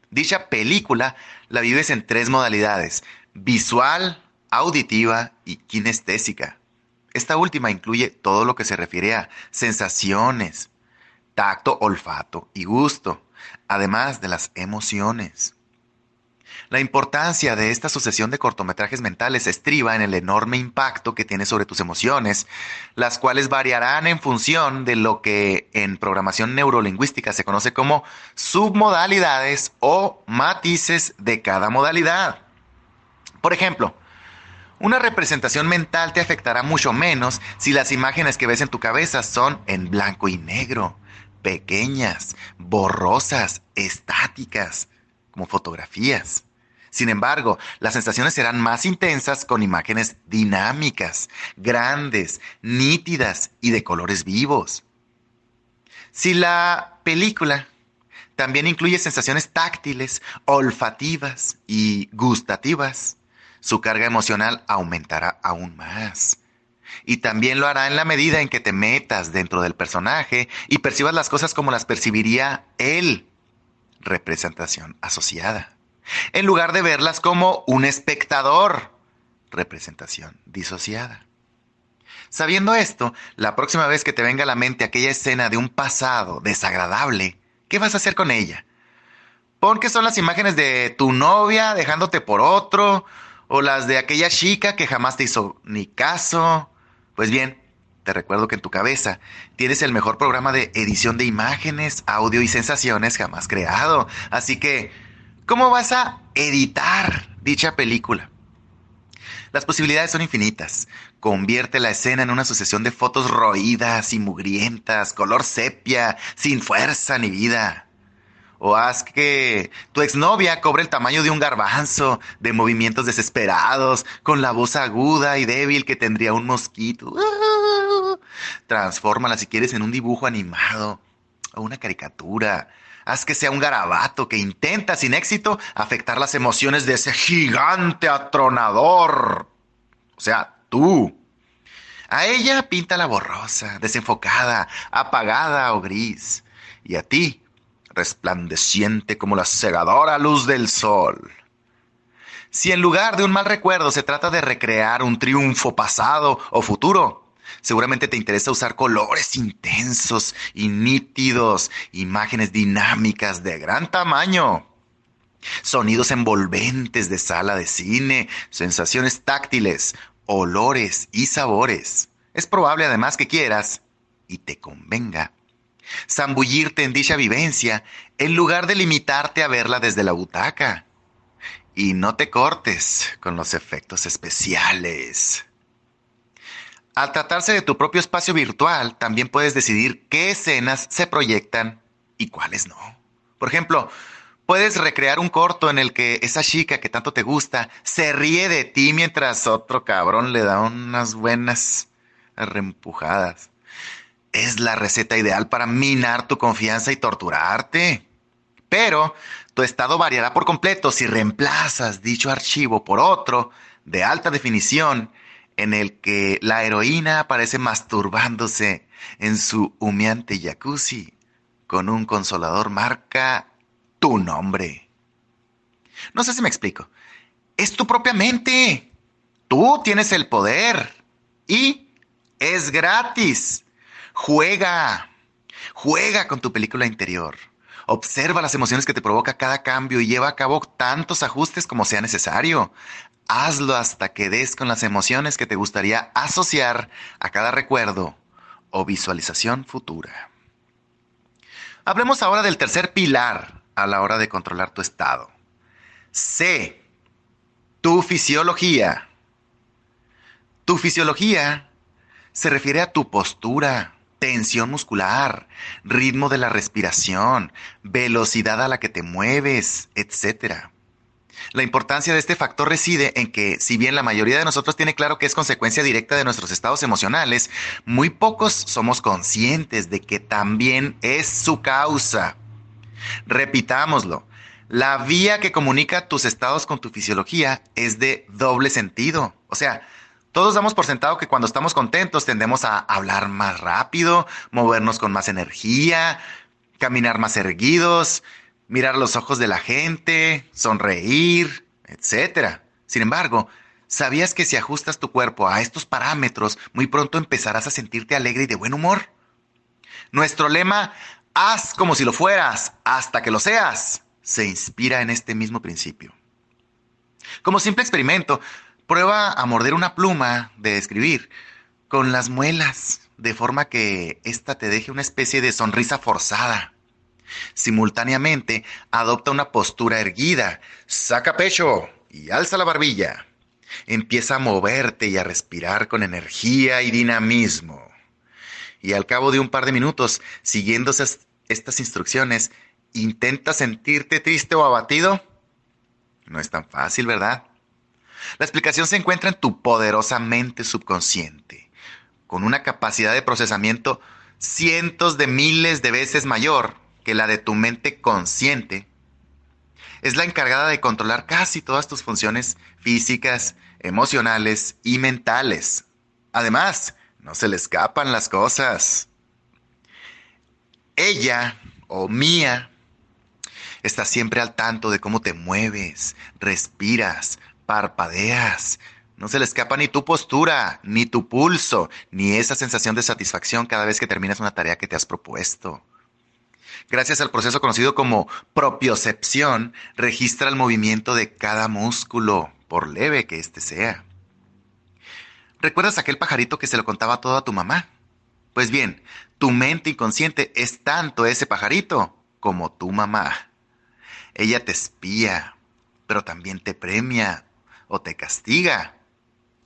Dicha película la vives en tres modalidades, visual, auditiva y kinestésica. Esta última incluye todo lo que se refiere a sensaciones, tacto, olfato y gusto, además de las emociones. La importancia de esta sucesión de cortometrajes mentales estriba en el enorme impacto que tiene sobre tus emociones, las cuales variarán en función de lo que en programación neurolingüística se conoce como submodalidades o matices de cada modalidad. Por ejemplo, Una representación mental te afectará mucho menos si las imágenes que ves en tu cabeza son en blanco y negro, pequeñas, borrosas, estáticas, como fotografías. Sin embargo, las sensaciones serán más intensas con imágenes dinámicas, grandes, nítidas y de colores vivos. Si la película también incluye sensaciones táctiles, olfativas y gustativas, su carga emocional aumentará aún más. Y también lo hará en la medida en que te metas dentro del personaje y percibas las cosas como las percibiría él. Representación asociada. En lugar de verlas como un espectador. Representación disociada. Sabiendo esto, la próxima vez que te venga a la mente aquella escena de un pasado desagradable, ¿qué vas a hacer con ella? Pon que son las imágenes de tu novia dejándote por otro, o las de aquella chica que jamás te hizo ni caso. Pues bien, te recuerdo que en tu cabeza tienes el mejor programa de edición de imágenes, audio y sensaciones jamás creado. Así que, ¿cómo vas a editar dicha película? Las posibilidades son infinitas. Convierte la escena en una sucesión de fotos roídas y mugrientas, color sepia, sin fuerza ni vida. O haz que tu exnovia cobre el tamaño de un garbanzo, de movimientos desesperados, con la voz aguda y débil que tendría un mosquito. Transfórmala si quieres en un dibujo animado o una caricatura. Haz que sea un garabato que intenta sin éxito afectar las emociones de ese gigante atronador. O sea, tú. A ella pinta la borrosa, desenfocada, apagada o gris. Y a ti, resplandeciente como la cegadora luz del sol. Si en lugar de un mal recuerdo se trata de recrear un triunfo pasado o futuro, seguramente te interesa usar colores intensos y nítidos, imágenes dinámicas de gran tamaño, sonidos envolventes de sala de cine, sensaciones táctiles, olores y sabores. Es probable además que quieras, y te convenga, zambullirte en dicha vivencia en lugar de limitarte a verla desde la butaca. Y no te cortes con los efectos especiales. Al tratarse de tu propio espacio virtual, también puedes decidir qué escenas se proyectan y cuáles no. Por ejemplo, puedes recrear un corto en el que esa chica que tanto te gusta se ríe de ti mientras otro cabrón le da unas buenas reempujadas es la receta ideal para minar tu confianza y torturarte. Pero tu estado variará por completo si reemplazas dicho archivo por otro de alta definición en el que la heroína aparece masturbándose en su humeante jacuzzi con un consolador marca tu nombre. No sé si me explico. Es tu propia mente. Tú tienes el poder. Y es gratis. Juega, juega con tu película interior. Observa las emociones que te provoca cada cambio y lleva a cabo tantos ajustes como sea necesario. Hazlo hasta que des con las emociones que te gustaría asociar a cada recuerdo o visualización futura. Hablemos ahora del tercer pilar a la hora de controlar tu estado. C. Tu fisiología. Tu fisiología se refiere a tu postura, tensión muscular, ritmo de la respiración, velocidad a la que te mueves, etc. La importancia de este factor reside en que, si bien la mayoría de nosotros tiene claro que es consecuencia directa de nuestros estados emocionales, muy pocos somos conscientes de que también es su causa. Repitámoslo, la vía que comunica tus estados con tu fisiología es de doble sentido. O sea, todos damos por sentado que cuando estamos contentos tendemos a hablar más rápido, movernos con más energía, caminar más erguidos, mirar los ojos de la gente, sonreír, etc. Sin embargo, ¿sabías que si ajustas tu cuerpo a estos parámetros, muy pronto empezarás a sentirte alegre y de buen humor? Nuestro lema, haz como si lo fueras hasta que lo seas, se inspira en este mismo principio. Como simple experimento, Prueba a morder una pluma de escribir con las muelas, de forma que ésta te deje una especie de sonrisa forzada. Simultáneamente, adopta una postura erguida, saca pecho y alza la barbilla. Empieza a moverte y a respirar con energía y dinamismo. Y al cabo de un par de minutos, siguiendo estas instrucciones, ¿intenta sentirte triste o abatido? No es tan fácil, ¿verdad? La explicación se encuentra en tu poderosa mente subconsciente, con una capacidad de procesamiento cientos de miles de veces mayor que la de tu mente consciente. Es la encargada de controlar casi todas tus funciones físicas, emocionales y mentales. Además, no se le escapan las cosas. Ella o mía está siempre al tanto de cómo te mueves, respiras, parpadeas. No se le escapa ni tu postura, ni tu pulso, ni esa sensación de satisfacción cada vez que terminas una tarea que te has propuesto. Gracias al proceso conocido como propiocepción, registra el movimiento de cada músculo, por leve que éste sea. ¿Recuerdas aquel pajarito que se lo contaba todo a tu mamá? Pues bien, tu mente inconsciente es tanto ese pajarito como tu mamá. Ella te espía, pero también te premia o te castiga.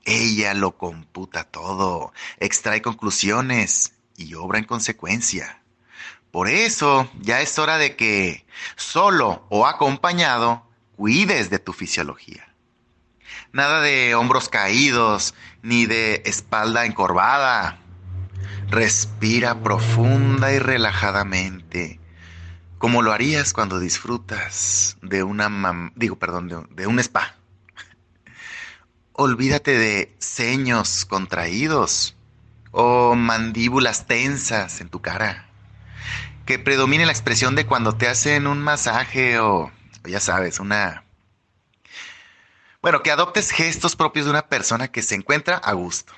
Ella lo computa todo, extrae conclusiones y obra en consecuencia. Por eso ya es hora de que, solo o acompañado, cuides de tu fisiología. Nada de hombros caídos, ni de espalda encorvada. Respira profunda y relajadamente, como lo harías cuando disfrutas de una digo, perdón, de, de un spa. Olvídate de ceños contraídos o mandíbulas tensas en tu cara. Que predomine la expresión de cuando te hacen un masaje o, ya sabes, una bueno, que adoptes gestos propios de una persona que se encuentra a gusto.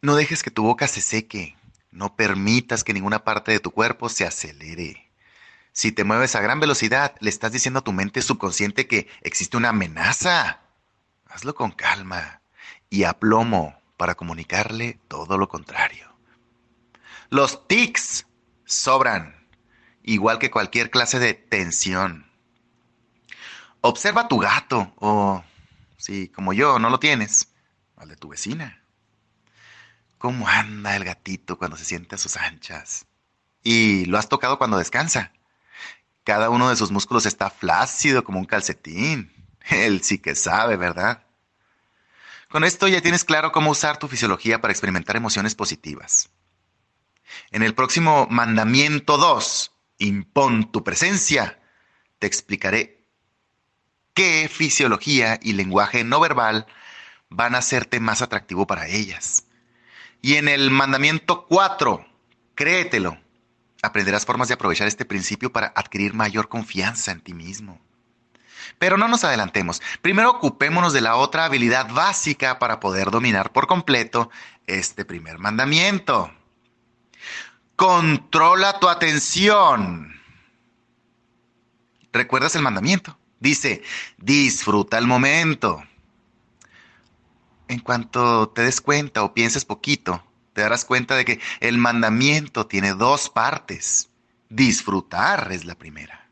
No dejes que tu boca se seque. No permitas que ninguna parte de tu cuerpo se acelere. Si te mueves a gran velocidad, le estás diciendo a tu mente subconsciente que existe una amenaza. Hazlo con calma y aplomo para comunicarle todo lo contrario. Los tics sobran, igual que cualquier clase de tensión. Observa a tu gato o, si como yo no lo tienes, al de tu vecina. ¿Cómo anda el gatito cuando se siente a sus anchas? Y lo has tocado cuando descansa. Cada uno de sus músculos está flácido como un calcetín. (laughs) Él sí que sabe, ¿verdad? Con esto ya tienes claro cómo usar tu fisiología para experimentar emociones positivas. En el próximo mandamiento 2, impon tu presencia, te explicaré qué fisiología y lenguaje no verbal van a hacerte más atractivo para ellas. Y en el mandamiento 4, créetelo, aprenderás formas de aprovechar este principio para adquirir mayor confianza en ti mismo. Pero no nos adelantemos. Primero ocupémonos de la otra habilidad básica para poder dominar por completo este primer mandamiento. Controla tu atención. ¿Recuerdas el mandamiento? Dice, disfruta el momento. En cuanto te des cuenta o pienses poquito, te darás cuenta de que el mandamiento tiene dos partes. Disfrutar es la primera.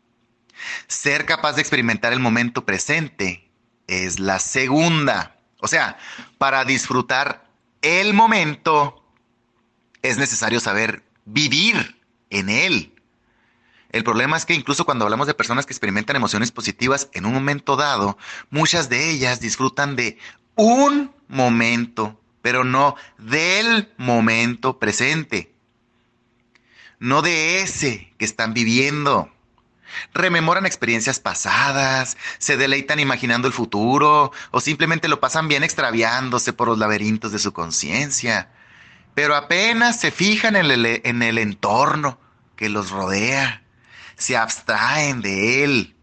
Ser capaz de experimentar el momento presente es la segunda. O sea, para disfrutar el momento es necesario saber vivir en él. El problema es que incluso cuando hablamos de personas que experimentan emociones positivas en un momento dado, muchas de ellas disfrutan de un momento, pero no del momento presente. No de ese que están viviendo. Rememoran experiencias pasadas, se deleitan imaginando el futuro o simplemente lo pasan bien extraviándose por los laberintos de su conciencia. Pero apenas se fijan en el, en el entorno que los rodea se abstraen de él.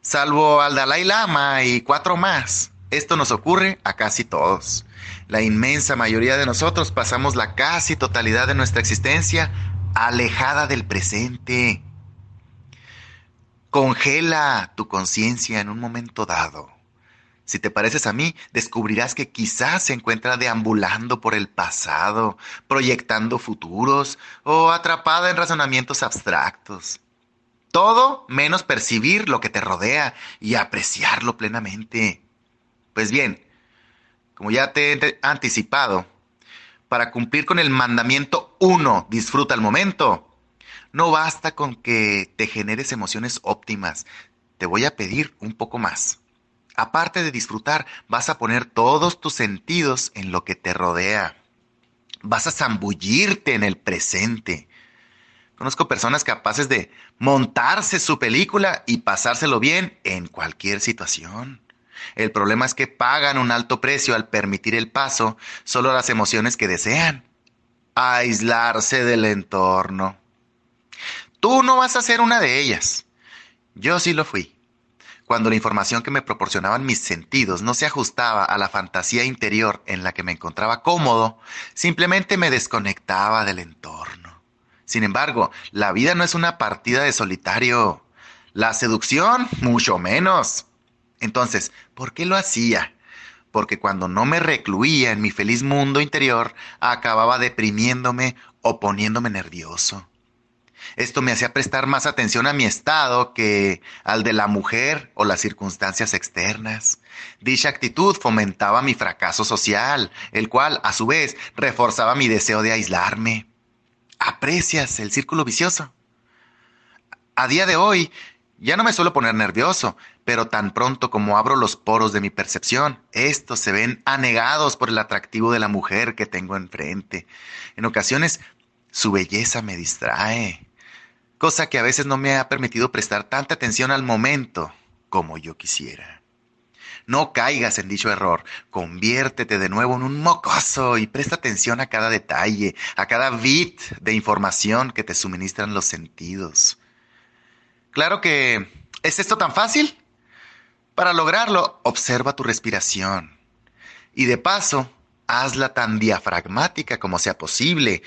Salvo al Dalai Lama y cuatro más, esto nos ocurre a casi todos. La inmensa mayoría de nosotros pasamos la casi totalidad de nuestra existencia alejada del presente. Congela tu conciencia en un momento dado. Si te pareces a mí, descubrirás que quizás se encuentra deambulando por el pasado, proyectando futuros o atrapada en razonamientos abstractos. Todo menos percibir lo que te rodea y apreciarlo plenamente. Pues bien, como ya te he anticipado, para cumplir con el mandamiento 1, disfruta el momento, no basta con que te generes emociones óptimas, te voy a pedir un poco más. Aparte de disfrutar, vas a poner todos tus sentidos en lo que te rodea. Vas a zambullirte en el presente. Conozco personas capaces de montarse su película y pasárselo bien en cualquier situación. El problema es que pagan un alto precio al permitir el paso solo a las emociones que desean. Aislarse del entorno. Tú no vas a ser una de ellas. Yo sí lo fui. Cuando la información que me proporcionaban mis sentidos no se ajustaba a la fantasía interior en la que me encontraba cómodo, simplemente me desconectaba del entorno. Sin embargo, la vida no es una partida de solitario. La seducción, mucho menos. Entonces, ¿por qué lo hacía? Porque cuando no me recluía en mi feliz mundo interior, acababa deprimiéndome o poniéndome nervioso. Esto me hacía prestar más atención a mi estado que al de la mujer o las circunstancias externas. Dicha actitud fomentaba mi fracaso social, el cual, a su vez, reforzaba mi deseo de aislarme. ¿Aprecias el círculo vicioso? A día de hoy, ya no me suelo poner nervioso, pero tan pronto como abro los poros de mi percepción, estos se ven anegados por el atractivo de la mujer que tengo enfrente. En ocasiones, su belleza me distrae, cosa que a veces no me ha permitido prestar tanta atención al momento como yo quisiera. No caigas en dicho error, conviértete de nuevo en un mocoso y presta atención a cada detalle, a cada bit de información que te suministran los sentidos. Claro que... ¿Es esto tan fácil? Para lograrlo, observa tu respiración. Y de paso, hazla tan diafragmática como sea posible.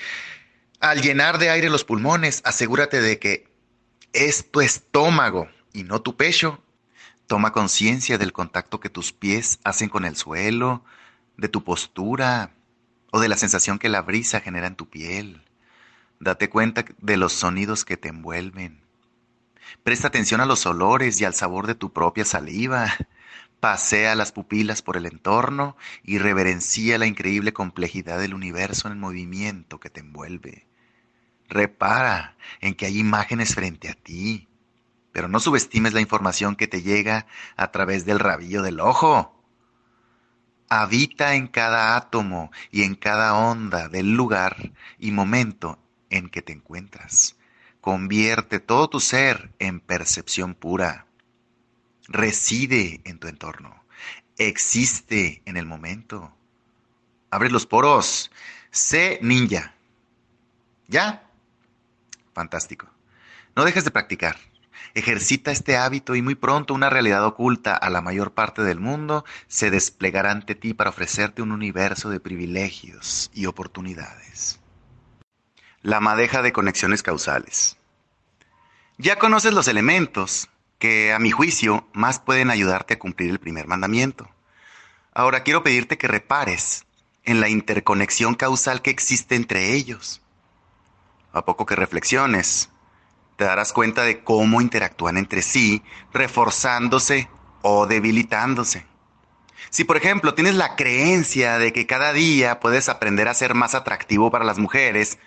Al llenar de aire los pulmones, asegúrate de que es tu estómago y no tu pecho. Toma conciencia del contacto que tus pies hacen con el suelo, de tu postura o de la sensación que la brisa genera en tu piel. Date cuenta de los sonidos que te envuelven. Presta atención a los olores y al sabor de tu propia saliva. Pasea las pupilas por el entorno y reverencia la increíble complejidad del universo en el movimiento que te envuelve. Repara en que hay imágenes frente a ti, pero no subestimes la información que te llega a través del rabillo del ojo. Habita en cada átomo y en cada onda del lugar y momento en que te encuentras. Convierte todo tu ser en percepción pura. Reside en tu entorno. Existe en el momento. Abre los poros. Sé ninja. ¿Ya? Fantástico. No dejes de practicar. Ejercita este hábito y muy pronto una realidad oculta a la mayor parte del mundo se desplegará ante ti para ofrecerte un universo de privilegios y oportunidades. La madeja de conexiones causales. Ya conoces los elementos que, a mi juicio, más pueden ayudarte a cumplir el primer mandamiento. Ahora quiero pedirte que repares en la interconexión causal que existe entre ellos. A poco que reflexiones, te darás cuenta de cómo interactúan entre sí, reforzándose o debilitándose. Si, por ejemplo, tienes la creencia de que cada día puedes aprender a ser más atractivo para las mujeres,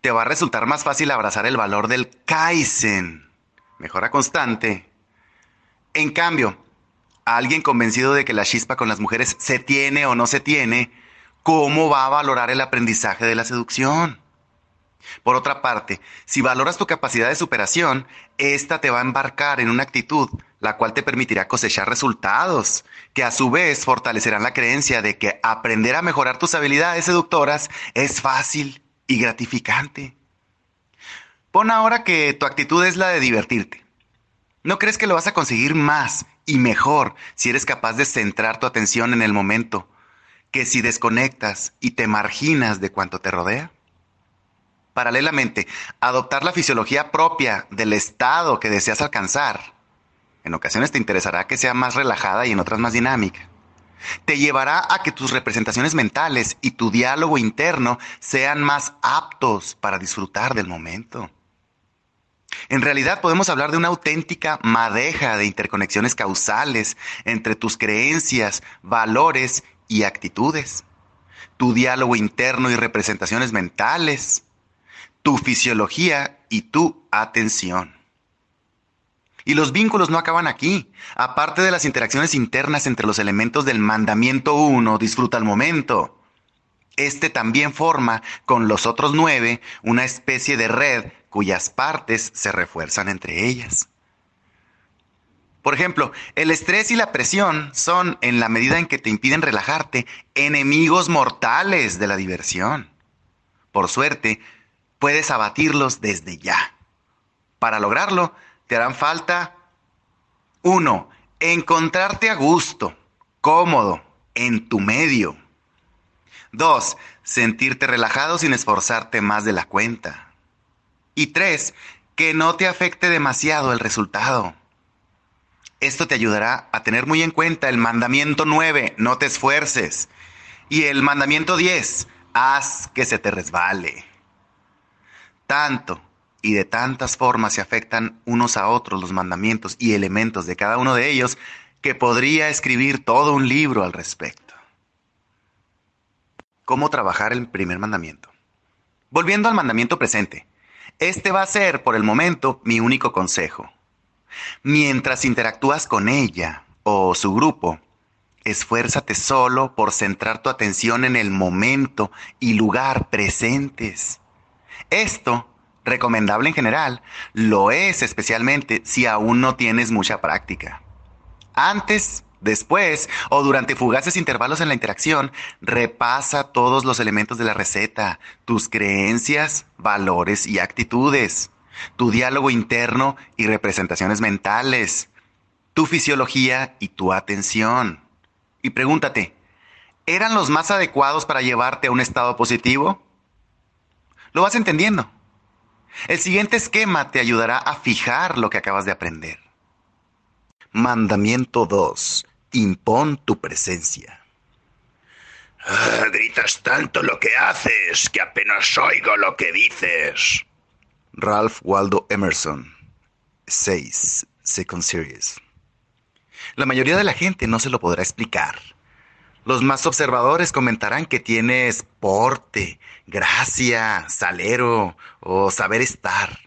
te va a resultar más fácil abrazar el valor del Kaizen, mejora constante. En cambio, a alguien convencido de que la chispa con las mujeres se tiene o no se tiene, ¿cómo va a valorar el aprendizaje de la seducción? Por otra parte, si valoras tu capacidad de superación, esta te va a embarcar en una actitud la cual te permitirá cosechar resultados, que a su vez fortalecerán la creencia de que aprender a mejorar tus habilidades seductoras es fácil y gratificante. Pon ahora que tu actitud es la de divertirte. ¿No crees que lo vas a conseguir más y mejor si eres capaz de centrar tu atención en el momento que si desconectas y te marginas de cuanto te rodea? Paralelamente, adoptar la fisiología propia del estado que deseas alcanzar. En ocasiones te interesará que sea más relajada y en otras más dinámica. Te llevará a que tus representaciones mentales y tu diálogo interno sean más aptos para disfrutar del momento. En realidad podemos hablar de una auténtica madeja de interconexiones causales entre tus creencias, valores y actitudes, tu diálogo interno y representaciones mentales, tu fisiología y tu atención. Y los vínculos no acaban aquí. Aparte de las interacciones internas entre los elementos del mandamiento 1, disfruta el momento. Este también forma con los otros nueve una especie de red cuyas partes se refuerzan entre ellas. Por ejemplo, el estrés y la presión son, en la medida en que te impiden relajarte, enemigos mortales de la diversión. Por suerte, puedes abatirlos desde ya. Para lograrlo, te harán falta, uno, encontrarte a gusto, cómodo, en tu medio. Dos, sentirte relajado sin esforzarte más de la cuenta. Y tres, que no te afecte demasiado el resultado. Esto te ayudará a tener muy en cuenta el mandamiento 9, no te esfuerces. Y el mandamiento 10, haz que se te resbale. Tanto y de tantas formas se afectan unos a otros los mandamientos y elementos de cada uno de ellos que podría escribir todo un libro al respecto. ¿Cómo trabajar el primer mandamiento? Volviendo al mandamiento presente, este va a ser por el momento mi único consejo. Mientras interactúas con ella o su grupo, esfuérzate solo por centrar tu atención en el momento y lugar presentes. Esto recomendable en general, lo es especialmente si aún no tienes mucha práctica. Antes, después o durante fugaces intervalos en la interacción, repasa todos los elementos de la receta, tus creencias, valores y actitudes, tu diálogo interno y representaciones mentales, tu fisiología y tu atención. Y pregúntate, ¿eran los más adecuados para llevarte a un estado positivo? Lo vas entendiendo. El siguiente esquema te ayudará a fijar lo que acabas de aprender. Mandamiento 2. Impón tu presencia. Ah, gritas tanto lo que haces que apenas oigo lo que dices. Ralph Waldo Emerson. 6. Second Series. La mayoría de la gente no se lo podrá explicar. Los más observadores comentarán que tienes porte, gracia, salero o saber estar.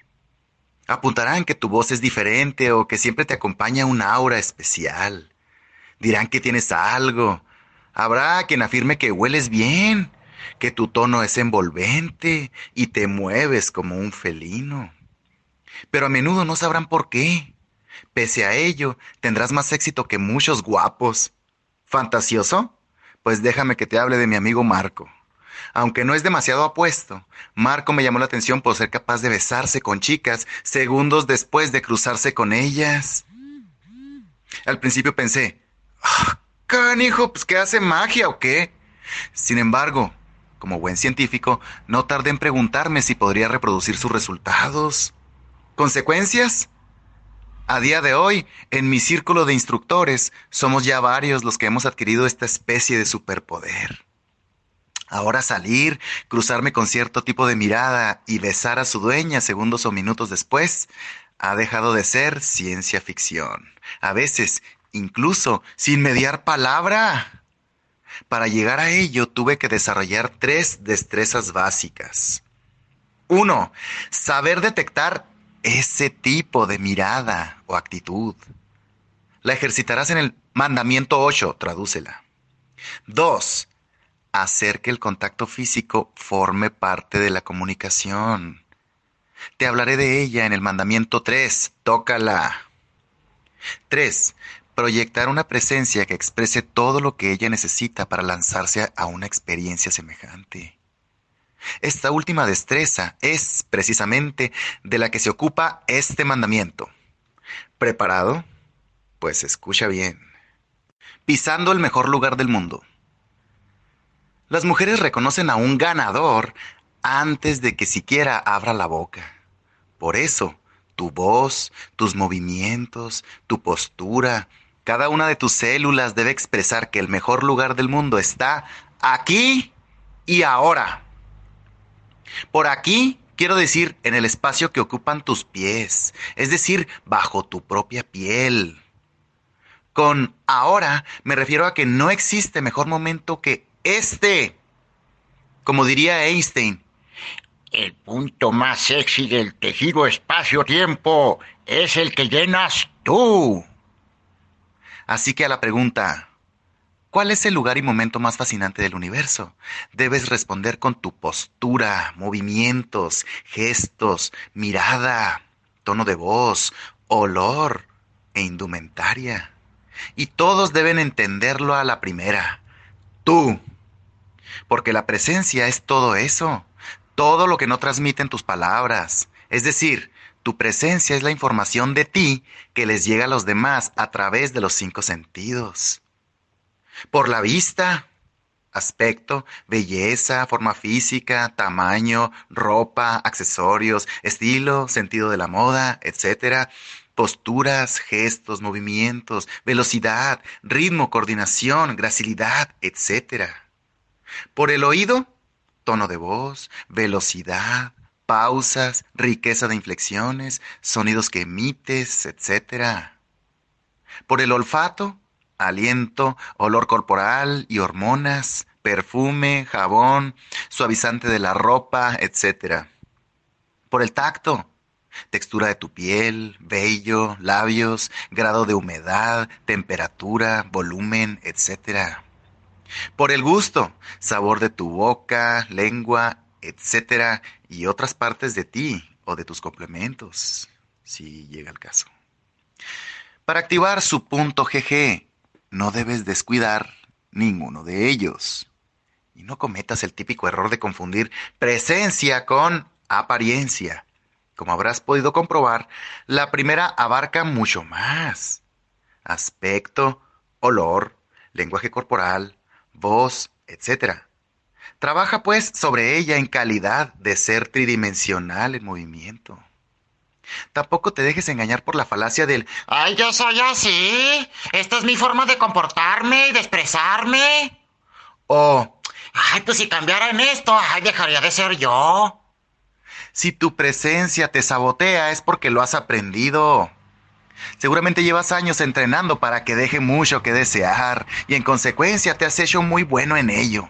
Apuntarán que tu voz es diferente o que siempre te acompaña una aura especial. Dirán que tienes algo. Habrá quien afirme que hueles bien, que tu tono es envolvente y te mueves como un felino. Pero a menudo no sabrán por qué. Pese a ello, tendrás más éxito que muchos guapos. ¿Fantasioso? Pues déjame que te hable de mi amigo Marco. Aunque no es demasiado apuesto, Marco me llamó la atención por ser capaz de besarse con chicas segundos después de cruzarse con ellas. Al principio pensé, ah, canijo, pues ¿qué hace magia o qué? Sin embargo, como buen científico, no tardé en preguntarme si podría reproducir sus resultados. ¿Consecuencias? A día de hoy, en mi círculo de instructores, somos ya varios los que hemos adquirido esta especie de superpoder. Ahora salir, cruzarme con cierto tipo de mirada y besar a su dueña segundos o minutos después, ha dejado de ser ciencia ficción. A veces, incluso sin mediar palabra. Para llegar a ello tuve que desarrollar tres destrezas básicas. Uno, saber detectar ese tipo de mirada o actitud. La ejercitarás en el mandamiento 8, tradúcela. 2. Hacer que el contacto físico forme parte de la comunicación. Te hablaré de ella en el mandamiento 3, tócala. 3. Proyectar una presencia que exprese todo lo que ella necesita para lanzarse a una experiencia semejante. Esta última destreza es precisamente de la que se ocupa este mandamiento. ¿Preparado? Pues escucha bien. Pisando el mejor lugar del mundo. Las mujeres reconocen a un ganador antes de que siquiera abra la boca. Por eso, tu voz, tus movimientos, tu postura, cada una de tus células debe expresar que el mejor lugar del mundo está aquí y ahora. Por aquí Quiero decir, en el espacio que ocupan tus pies, es decir, bajo tu propia piel. Con ahora me refiero a que no existe mejor momento que este. Como diría Einstein, El punto más sexy del tejido espacio-tiempo es el que llenas tú. Así que a la pregunta, ¿cuál es el lugar y momento más fascinante del universo? Debes responder con tu postura, movimientos, gestos, mirada, tono de voz, olor e indumentaria. Y todos deben entenderlo a la primera. Tú. Porque la presencia es todo eso, todo lo que no transmiten tus palabras. Es decir, tu presencia es la información de ti que les llega a los demás a través de los cinco sentidos. Por la vista, aspecto, belleza, forma física, tamaño, ropa, accesorios, estilo, sentido de la moda, etc. Posturas, gestos, movimientos, velocidad, ritmo, coordinación, gracilidad, etc. Por el oído, tono de voz, velocidad, pausas, riqueza de inflexiones, sonidos que emites, etc. Por el olfato, aliento, olor corporal y hormonas, perfume, jabón, suavizante de la ropa, etc. Por el tacto, textura de tu piel, vello, labios, grado de humedad, temperatura, volumen, etc. Por el gusto, sabor de tu boca, lengua, etcétera, y otras partes de ti o de tus complementos, si llega el caso. Para activar su punto GG, no debes descuidar ninguno de ellos. Y no cometas el típico error de confundir presencia con apariencia. Como habrás podido comprobar, la primera abarca mucho más. Aspecto, olor, lenguaje corporal, voz, etc. Trabaja pues sobre ella en calidad de ser tridimensional en movimiento. Tampoco te dejes engañar por la falacia del Ay, yo soy así. Esta es mi forma de comportarme y de expresarme. o Ay, pues si cambiara en esto, ay, dejaría de ser yo. si tu presencia te sabotea es porque lo has aprendido. Seguramente llevas años entrenando para que deje mucho que desear y en consecuencia te has hecho muy bueno en ello.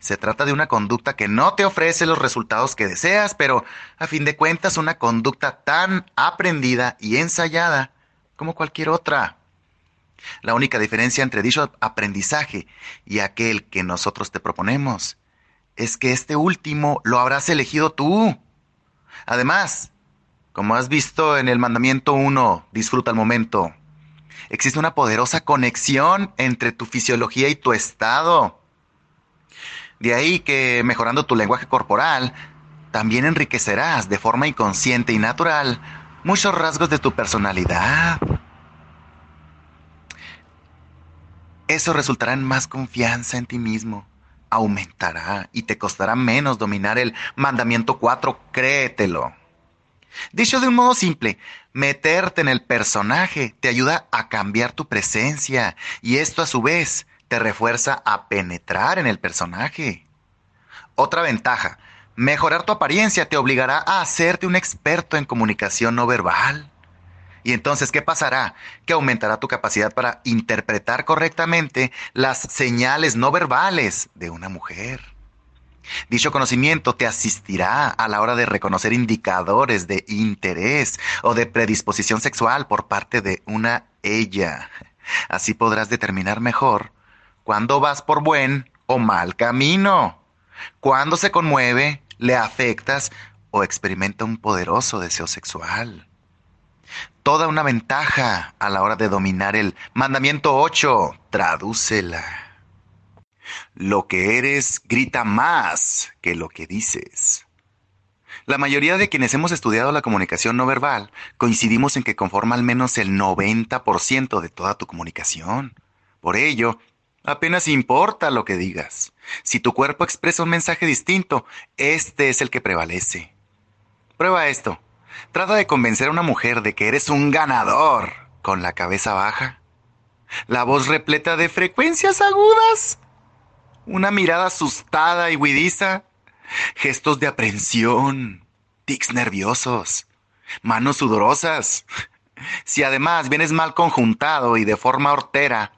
Se trata de una conducta que no te ofrece los resultados que deseas, pero a fin de cuentas una conducta tan aprendida y ensayada como cualquier otra. La única diferencia entre dicho aprendizaje y aquel que nosotros te proponemos es que este último lo habrás elegido tú. Además, como has visto en el mandamiento 1, disfruta el momento, existe una poderosa conexión entre tu fisiología y tu estado. De ahí que mejorando tu lenguaje corporal, también enriquecerás de forma inconsciente y natural muchos rasgos de tu personalidad. Eso resultará en más confianza en ti mismo, aumentará y te costará menos dominar el mandamiento 4, créetelo. Dicho de un modo simple, meterte en el personaje te ayuda a cambiar tu presencia y esto a su vez te refuerza a penetrar en el personaje. Otra ventaja, mejorar tu apariencia te obligará a hacerte un experto en comunicación no verbal. Y entonces, ¿qué pasará? Que aumentará tu capacidad para interpretar correctamente las señales no verbales de una mujer. Dicho conocimiento te asistirá a la hora de reconocer indicadores de interés o de predisposición sexual por parte de una ella. Así podrás determinar mejor cuándo vas por buen o mal camino, cuándo se conmueve, le afectas o experimenta un poderoso deseo sexual. Toda una ventaja a la hora de dominar el mandamiento 8. Tradúcela. Lo que eres grita más que lo que dices. La mayoría de quienes hemos estudiado la comunicación no verbal coincidimos en que conforma al menos el 90% de toda tu comunicación. Por ello, apenas importa lo que digas. Si tu cuerpo expresa un mensaje distinto, este es el que prevalece. Prueba esto. Trata de convencer a una mujer de que eres un ganador con la cabeza baja, la voz repleta de frecuencias agudas, una mirada asustada y huidiza, gestos de aprensión, tics nerviosos, manos sudorosas. Si además vienes mal conjuntado y de forma hortera,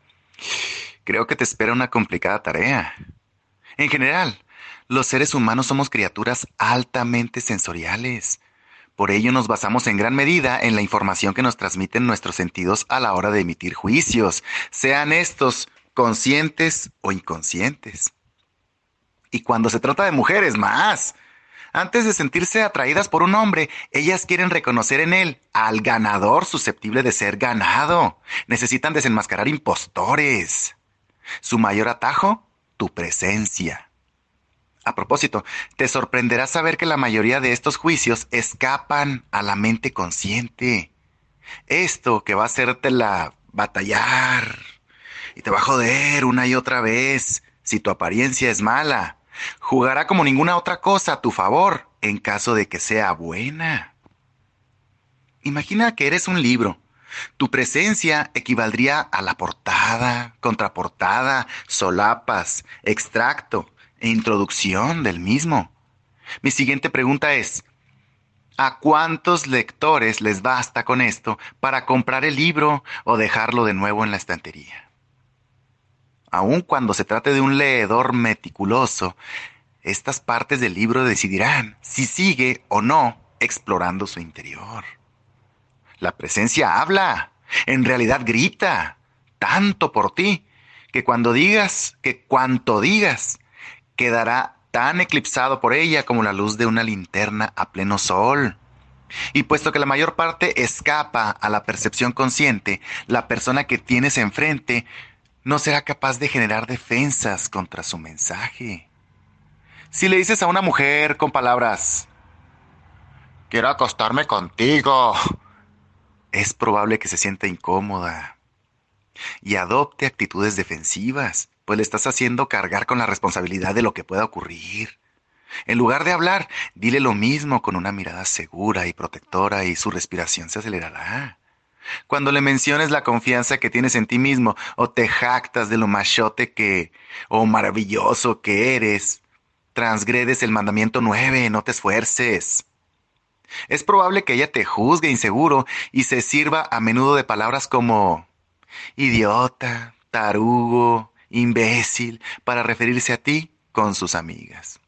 creo que te espera una complicada tarea. En general, los seres humanos somos criaturas altamente sensoriales. Por ello nos basamos en gran medida en la información que nos transmiten nuestros sentidos a la hora de emitir juicios, sean estos conscientes o inconscientes. Y cuando se trata de mujeres, más. Antes de sentirse atraídas por un hombre, ellas quieren reconocer en él al ganador susceptible de ser ganado. Necesitan desenmascarar impostores. Su mayor atajo, tu presencia. A propósito, te sorprenderá saber que la mayoría de estos juicios escapan a la mente consciente. Esto que va a hacértela batallar y te va a joder una y otra vez si tu apariencia es mala. Jugará como ninguna otra cosa a tu favor en caso de que sea buena. Imagina que eres un libro. Tu presencia equivaldría a la portada, contraportada, solapas, extracto e introducción del mismo. Mi siguiente pregunta es, ¿a cuántos lectores les basta con esto para comprar el libro o dejarlo de nuevo en la estantería? Aun cuando se trate de un leedor meticuloso, estas partes del libro decidirán si sigue o no explorando su interior. La presencia habla, en realidad grita, tanto por ti, que cuando digas, que cuanto digas, quedará tan eclipsado por ella como la luz de una linterna a pleno sol. Y puesto que la mayor parte escapa a la percepción consciente, la persona que tienes enfrente no será capaz de generar defensas contra su mensaje. Si le dices a una mujer con palabras, quiero acostarme contigo, es probable que se sienta incómoda y adopte actitudes defensivas, pues le estás haciendo cargar con la responsabilidad de lo que pueda ocurrir. En lugar de hablar, dile lo mismo con una mirada segura y protectora y su respiración se acelerará. Cuando le menciones la confianza que tienes en ti mismo o te jactas de lo machote que o maravilloso que eres, transgredes el mandamiento nueve, no te esfuerces. Es probable que ella te juzgue inseguro y se sirva a menudo de palabras como idiota, tarugo, imbécil, para referirse a ti con sus amigas.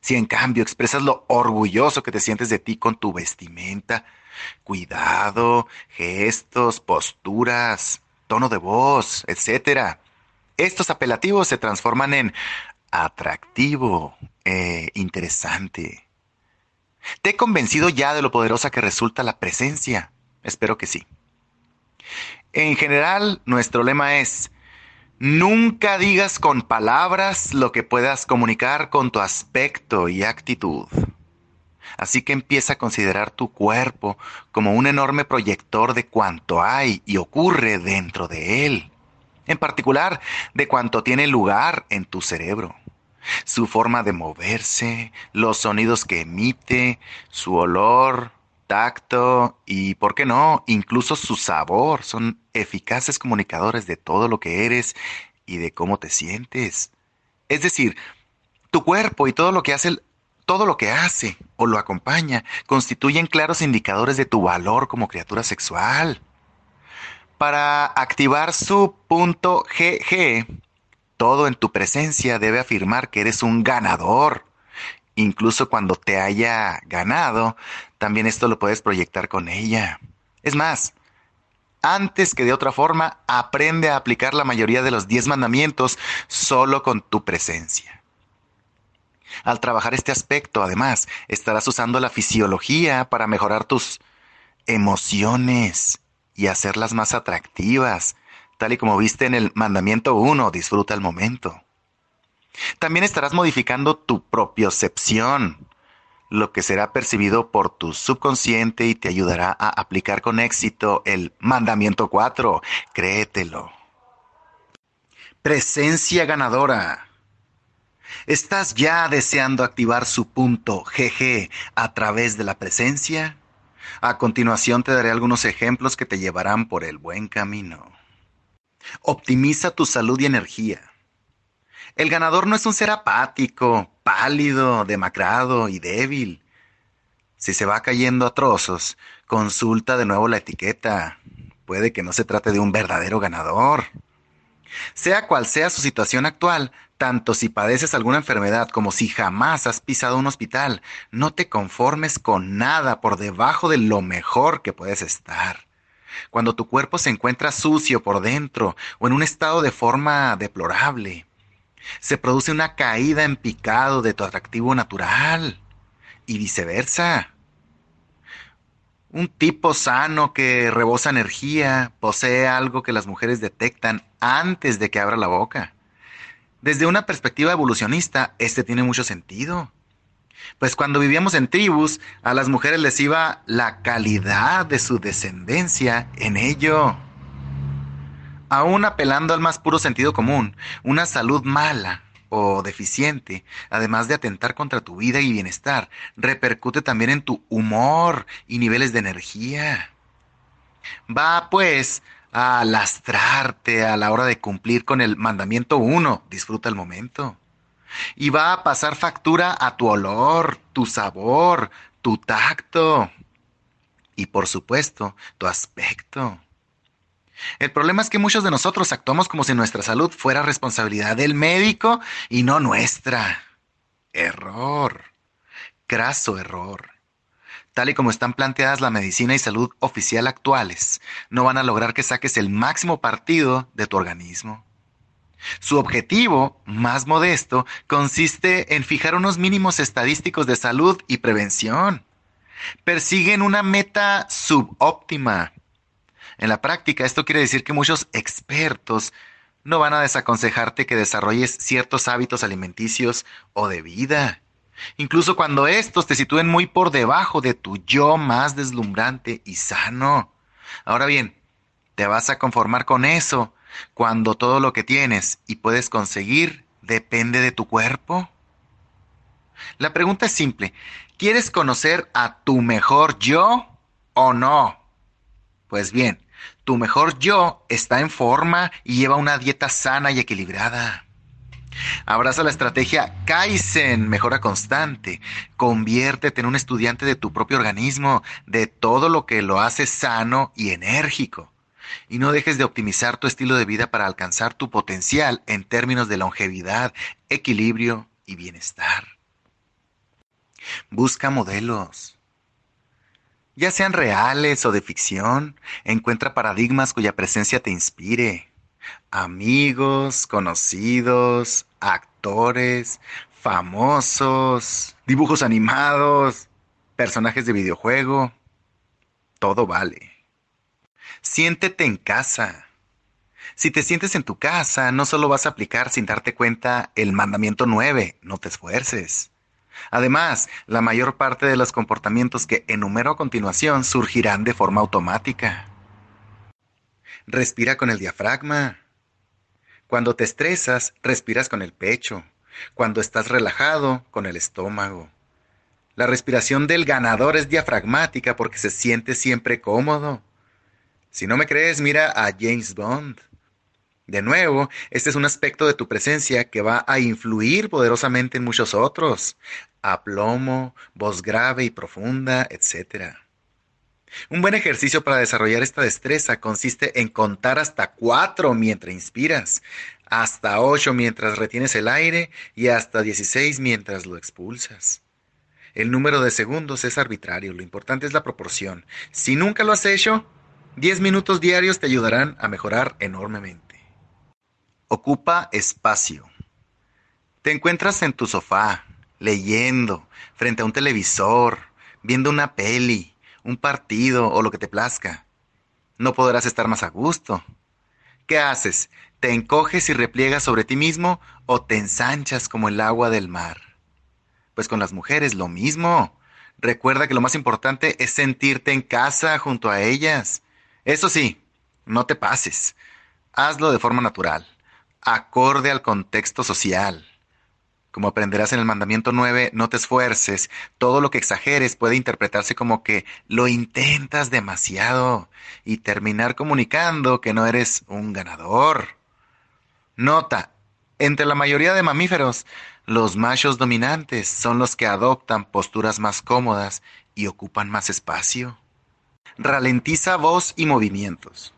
Si en cambio expresas lo orgulloso que te sientes de ti con tu vestimenta, cuidado, gestos, posturas, tono de voz, etc. Estos apelativos se transforman en atractivo e interesante. ¿Te he convencido ya de lo poderosa que resulta la presencia? Espero que sí. En general, nuestro lema es, nunca digas con palabras lo que puedas comunicar con tu aspecto y actitud. Así que empieza a considerar tu cuerpo como un enorme proyector de cuanto hay y ocurre dentro de él, en particular de cuanto tiene lugar en tu cerebro. Su forma de moverse, los sonidos que emite, su olor, tacto y, ¿por qué no?, incluso su sabor son eficaces comunicadores de todo lo que eres y de cómo te sientes. Es decir, tu cuerpo y todo lo que hace todo lo que hace o lo acompaña constituyen claros indicadores de tu valor como criatura sexual. Para activar su punto GG, todo en tu presencia debe afirmar que eres un ganador. Incluso cuando te haya ganado, también esto lo puedes proyectar con ella. Es más, antes que de otra forma, aprende a aplicar la mayoría de los diez mandamientos solo con tu presencia. Al trabajar este aspecto, además, estarás usando la fisiología para mejorar tus emociones y hacerlas más atractivas, tal y como viste en el mandamiento 1, disfruta el momento. También estarás modificando tu propiocepción, lo que será percibido por tu subconsciente y te ayudará a aplicar con éxito el mandamiento 4, créetelo. Presencia ganadora. ¿Estás ya deseando activar su punto GG a través de la presencia? A continuación te daré algunos ejemplos que te llevarán por el buen camino. Optimiza tu salud y energía. El ganador no es un ser apático, pálido, demacrado y débil. Si se va cayendo a trozos, consulta de nuevo la etiqueta. Puede que no se trate de un verdadero ganador. Sea cual sea su situación actual, tanto si padeces alguna enfermedad como si jamás has pisado un hospital, no te conformes con nada por debajo de lo mejor que puedes estar. Cuando tu cuerpo se encuentra sucio por dentro o en un estado de forma deplorable, se produce una caída en picado de tu atractivo natural y viceversa. Un tipo sano que rebosa energía posee algo que las mujeres detectan antes de que abra la boca. Desde una perspectiva evolucionista, este tiene mucho sentido. Pues cuando vivíamos en tribus, a las mujeres les iba la calidad de su descendencia en ello. Aún apelando al más puro sentido común, una salud mala o deficiente, además de atentar contra tu vida y bienestar, repercute también en tu humor y niveles de energía. Va, pues, a lastrarte a la hora de cumplir con el mandamiento uno, disfruta el momento. Y va a pasar factura a tu olor, tu sabor, tu tacto y por supuesto tu aspecto. El problema es que muchos de nosotros actuamos como si nuestra salud fuera responsabilidad del médico y no nuestra. Error. Craso error. Tal y como están planteadas la medicina y salud oficial actuales, no van a lograr que saques el máximo partido de tu organismo. Su objetivo, más modesto, consiste en fijar unos mínimos estadísticos de salud y prevención. Persiguen una meta subóptima, en la práctica, esto quiere decir que muchos expertos no van a desaconsejarte que desarrolles ciertos hábitos alimenticios o de vida. Incluso cuando estos te sitúen muy por debajo de tu yo más deslumbrante y sano. Ahora bien, ¿te vas a conformar con eso cuando todo lo que tienes y puedes conseguir depende de tu cuerpo? La pregunta es simple. ¿Quieres conocer a tu mejor yo o no? Pues bien, tu mejor yo está en forma y lleva una dieta sana y equilibrada. Abraza la estrategia Kaizen, mejora constante. Conviértete en un estudiante de tu propio organismo, de todo lo que lo hace sano y enérgico. Y no dejes de optimizar tu estilo de vida para alcanzar tu potencial en términos de longevidad, equilibrio y bienestar. Busca modelos ya sean reales o de ficción, encuentra paradigmas cuya presencia te inspire. Amigos, conocidos, actores, famosos, dibujos animados, personajes de videojuego. Todo vale. Siéntete en casa. Si te sientes en tu casa, no solo vas a aplicar sin darte cuenta el mandamiento 9, no te esfuerces. Además, la mayor parte de los comportamientos que enumero a continuación surgirán de forma automática. Respira con el diafragma. Cuando te estresas, respiras con el pecho. Cuando estás relajado, con el estómago. La respiración del ganador es diafragmática porque se siente siempre cómodo. Si no me crees, mira a James Bond. De nuevo, este es un aspecto de tu presencia que va a influir poderosamente en muchos otros. Aplomo, voz grave y profunda, etc. Un buen ejercicio para desarrollar esta destreza consiste en contar hasta cuatro mientras inspiras, hasta ocho mientras retienes el aire y hasta dieciséis mientras lo expulsas. El número de segundos es arbitrario, lo importante es la proporción. Si nunca lo has hecho, diez minutos diarios te ayudarán a mejorar enormemente. Ocupa espacio. Te encuentras en tu sofá, leyendo, frente a un televisor, viendo una peli, un partido o lo que te plazca. No podrás estar más a gusto. ¿Qué haces? ¿Te encoges y repliegas sobre ti mismo o te ensanchas como el agua del mar? Pues con las mujeres lo mismo. Recuerda que lo más importante es sentirte en casa junto a ellas. Eso sí, no te pases. Hazlo de forma natural acorde al contexto social. Como aprenderás en el mandamiento 9, no te esfuerces. Todo lo que exageres puede interpretarse como que lo intentas demasiado y terminar comunicando que no eres un ganador. Nota, entre la mayoría de mamíferos, los machos dominantes son los que adoptan posturas más cómodas y ocupan más espacio. Ralentiza voz y movimientos.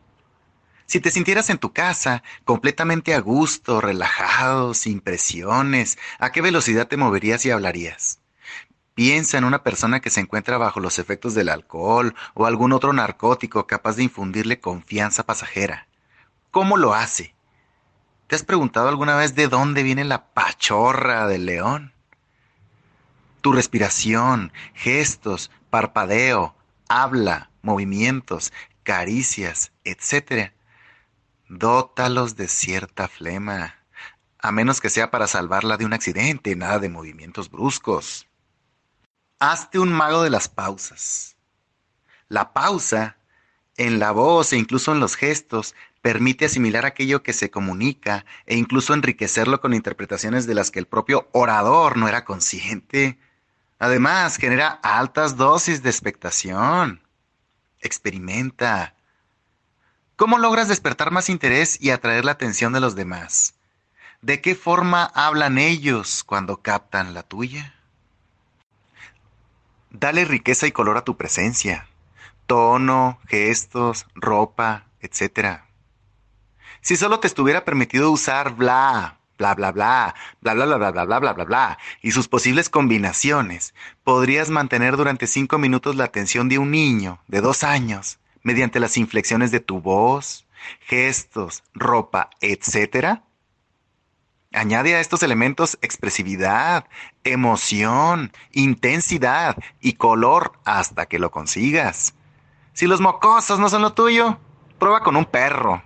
Si te sintieras en tu casa, completamente a gusto, relajado, sin presiones, ¿a qué velocidad te moverías y hablarías? Piensa en una persona que se encuentra bajo los efectos del alcohol o algún otro narcótico capaz de infundirle confianza pasajera. ¿Cómo lo hace? ¿Te has preguntado alguna vez de dónde viene la pachorra del león? Tu respiración, gestos, parpadeo, habla, movimientos, caricias, etc. Dótalos de cierta flema, a menos que sea para salvarla de un accidente, nada de movimientos bruscos. Hazte un mago de las pausas. La pausa, en la voz e incluso en los gestos, permite asimilar aquello que se comunica e incluso enriquecerlo con interpretaciones de las que el propio orador no era consciente. Además, genera altas dosis de expectación. Experimenta. ¿Cómo logras despertar más interés y atraer la atención de los demás? ¿De qué forma hablan ellos cuando captan la tuya? Dale riqueza y color a tu presencia. Tono, gestos, ropa, etc. Si solo te estuviera permitido usar bla, bla, bla, bla, bla, bla, bla, bla, bla, bla, bla, bla, bla, y sus posibles combinaciones, podrías mantener durante cinco minutos la atención de un niño de dos años mediante las inflexiones de tu voz, gestos, ropa, etcétera. Añade a estos elementos expresividad, emoción, intensidad y color hasta que lo consigas. Si los mocosos no son lo tuyo, prueba con un perro.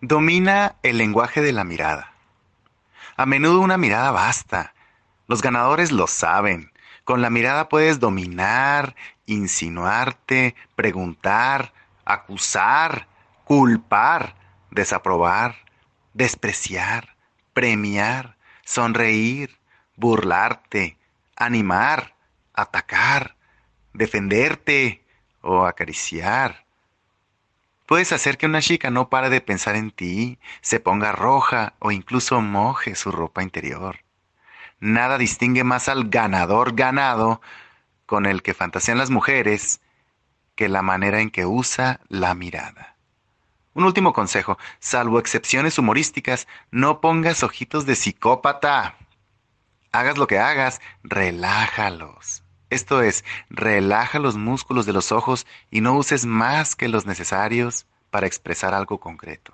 Domina el lenguaje de la mirada. A menudo una mirada basta. Los ganadores lo saben. Con la mirada puedes dominar, insinuarte, preguntar, acusar, culpar, desaprobar, despreciar premiar, sonreír, burlarte, animar, atacar, defenderte o acariciar. Puedes hacer que una chica no pare de pensar en ti, se ponga roja o incluso moje su ropa interior. Nada distingue más al ganador ganado con el que fantasean las mujeres que la manera en que usa la mirada. Un último consejo, salvo excepciones humorísticas, no pongas ojitos de psicópata. Hagas lo que hagas, relájalos. Esto es, relaja los músculos de los ojos y no uses más que los necesarios para expresar algo concreto.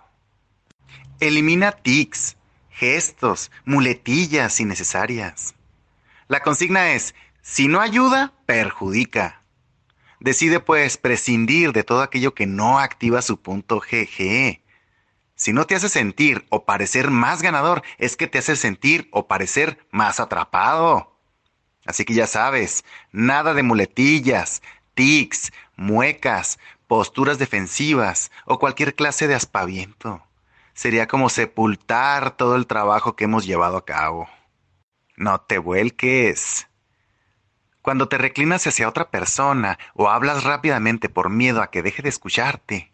Elimina tics, gestos, muletillas innecesarias. La consigna es, si no ayuda, perjudica. Decide pues prescindir de todo aquello que no activa su punto GG. Si no te hace sentir o parecer más ganador, es que te hace sentir o parecer más atrapado. Así que ya sabes, nada de muletillas, tics, muecas, posturas defensivas o cualquier clase de aspaviento. Sería como sepultar todo el trabajo que hemos llevado a cabo. No te vuelques. Cuando te reclinas hacia otra persona o hablas rápidamente por miedo a que deje de escucharte,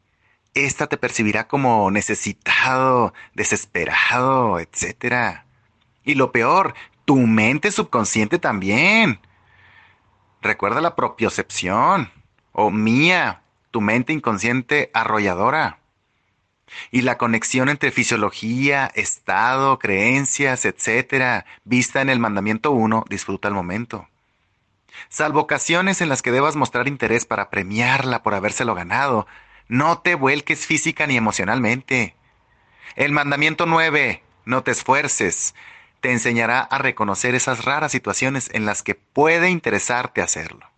ésta te percibirá como necesitado, desesperado, etc. Y lo peor, tu mente subconsciente también. Recuerda la propiocepción, o mía, tu mente inconsciente arrolladora. Y la conexión entre fisiología, estado, creencias, etc., vista en el mandamiento 1, disfruta el momento salvo ocasiones en las que debas mostrar interés para premiarla por habérselo ganado. No te vuelques física ni emocionalmente. El mandamiento 9, no te esfuerces, te enseñará a reconocer esas raras situaciones en las que puede interesarte hacerlo.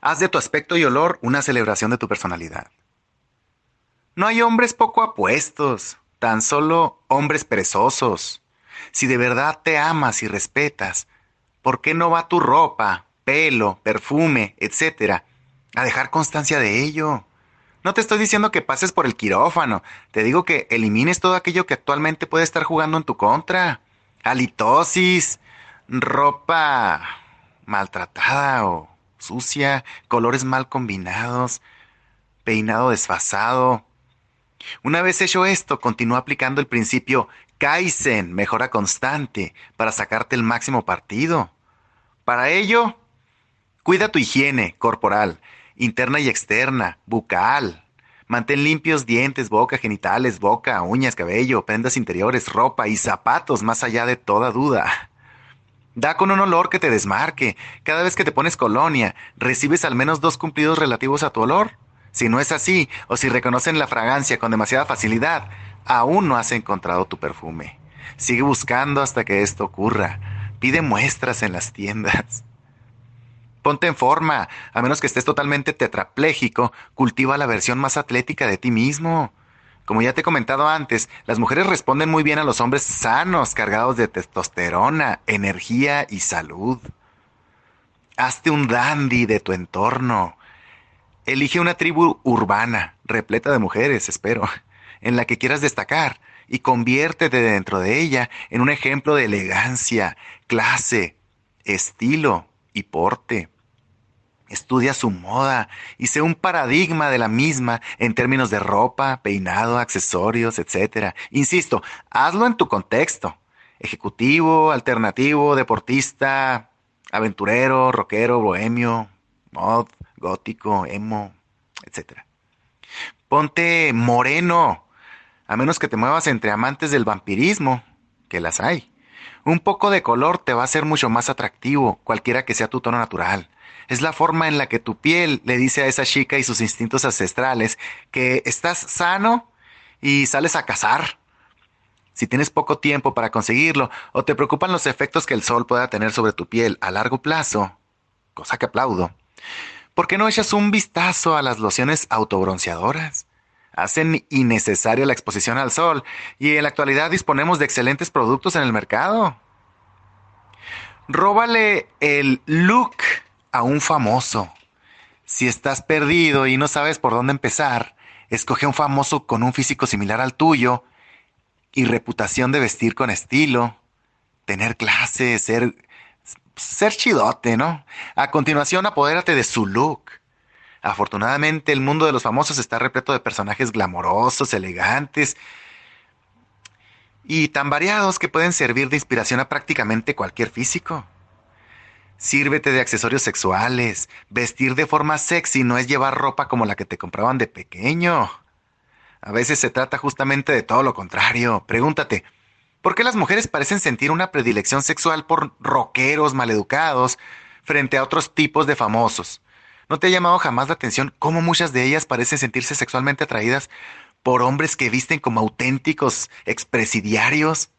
Haz de tu aspecto y olor una celebración de tu personalidad. No hay hombres poco apuestos, tan solo hombres perezosos. Si de verdad te amas y respetas, ¿por qué no va tu ropa, pelo, perfume, etcétera, a dejar constancia de ello. No te estoy diciendo que pases por el quirófano, te digo que elimines todo aquello que actualmente puede estar jugando en tu contra. Halitosis, ropa maltratada o sucia, colores mal combinados, peinado desfasado. Una vez hecho esto, continúa aplicando el principio Kaizen, mejora constante, para sacarte el máximo partido. Para ello, Cuida tu higiene corporal, interna y externa, bucal. Mantén limpios dientes, boca, genitales, boca, uñas, cabello, prendas interiores, ropa y zapatos más allá de toda duda. Da con un olor que te desmarque. Cada vez que te pones colonia, recibes al menos dos cumplidos relativos a tu olor. Si no es así, o si reconocen la fragancia con demasiada facilidad, aún no has encontrado tu perfume. Sigue buscando hasta que esto ocurra. Pide muestras en las tiendas. Ponte en forma, a menos que estés totalmente tetrapléjico, cultiva la versión más atlética de ti mismo. Como ya te he comentado antes, las mujeres responden muy bien a los hombres sanos, cargados de testosterona, energía y salud. Hazte un dandy de tu entorno. Elige una tribu urbana, repleta de mujeres, espero, en la que quieras destacar, y conviértete dentro de ella en un ejemplo de elegancia, clase, estilo y porte. Estudia su moda y sé un paradigma de la misma en términos de ropa, peinado, accesorios, etc. Insisto, hazlo en tu contexto. Ejecutivo, alternativo, deportista, aventurero, rockero, bohemio, mod, gótico, emo, etc. Ponte moreno, a menos que te muevas entre amantes del vampirismo, que las hay. Un poco de color te va a ser mucho más atractivo, cualquiera que sea tu tono natural. Es la forma en la que tu piel le dice a esa chica y sus instintos ancestrales que estás sano y sales a cazar. Si tienes poco tiempo para conseguirlo o te preocupan los efectos que el sol pueda tener sobre tu piel a largo plazo, cosa que aplaudo, ¿por qué no echas un vistazo a las lociones autobronceadoras? Hacen innecesaria la exposición al sol y en la actualidad disponemos de excelentes productos en el mercado. Róbale el look a un famoso. Si estás perdido y no sabes por dónde empezar, escoge un famoso con un físico similar al tuyo y reputación de vestir con estilo, tener clase, ser, ser chidote, ¿no? A continuación, apodérate de su look. Afortunadamente, el mundo de los famosos está repleto de personajes glamorosos, elegantes y tan variados que pueden servir de inspiración a prácticamente cualquier físico. Sírvete de accesorios sexuales. Vestir de forma sexy no es llevar ropa como la que te compraban de pequeño. A veces se trata justamente de todo lo contrario. Pregúntate, ¿por qué las mujeres parecen sentir una predilección sexual por rockeros maleducados frente a otros tipos de famosos? ¿No te ha llamado jamás la atención cómo muchas de ellas parecen sentirse sexualmente atraídas por hombres que visten como auténticos expresidiarios?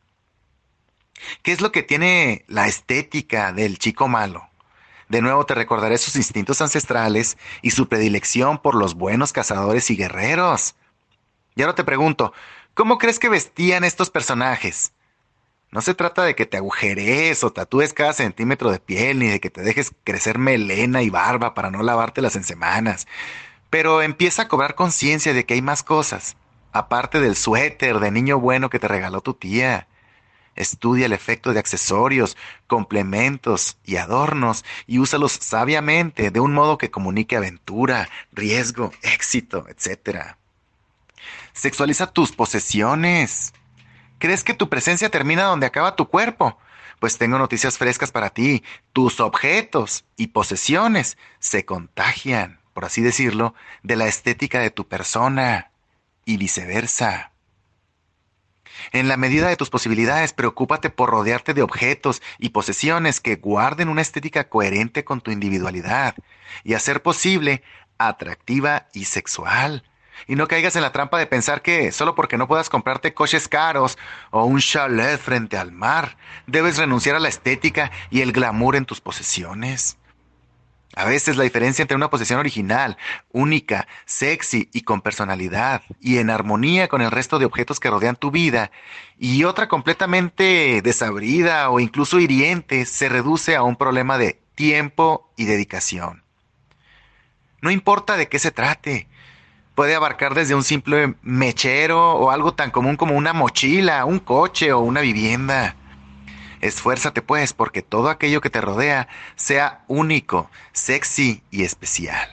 ¿Qué es lo que tiene la estética del chico malo? De nuevo te recordaré sus instintos ancestrales y su predilección por los buenos cazadores y guerreros. Y ahora te pregunto, ¿cómo crees que vestían estos personajes? No se trata de que te agujeres o tatúes cada centímetro de piel, ni de que te dejes crecer melena y barba para no lavártelas en semanas. Pero empieza a cobrar conciencia de que hay más cosas, aparte del suéter de niño bueno que te regaló tu tía. Estudia el efecto de accesorios, complementos y adornos y úsalos sabiamente de un modo que comunique aventura, riesgo, éxito, etc. Sexualiza tus posesiones. ¿Crees que tu presencia termina donde acaba tu cuerpo? Pues tengo noticias frescas para ti. Tus objetos y posesiones se contagian, por así decirlo, de la estética de tu persona y viceversa. En la medida de tus posibilidades, preocúpate por rodearte de objetos y posesiones que guarden una estética coherente con tu individualidad y, a ser posible, atractiva y sexual. Y no caigas en la trampa de pensar que solo porque no puedas comprarte coches caros o un chalet frente al mar, debes renunciar a la estética y el glamour en tus posesiones. A veces la diferencia entre una posesión original, única, sexy y con personalidad, y en armonía con el resto de objetos que rodean tu vida, y otra completamente desabrida o incluso hiriente, se reduce a un problema de tiempo y dedicación. No importa de qué se trate, puede abarcar desde un simple mechero o algo tan común como una mochila, un coche o una vivienda. Esfuérzate pues porque todo aquello que te rodea sea único, sexy y especial.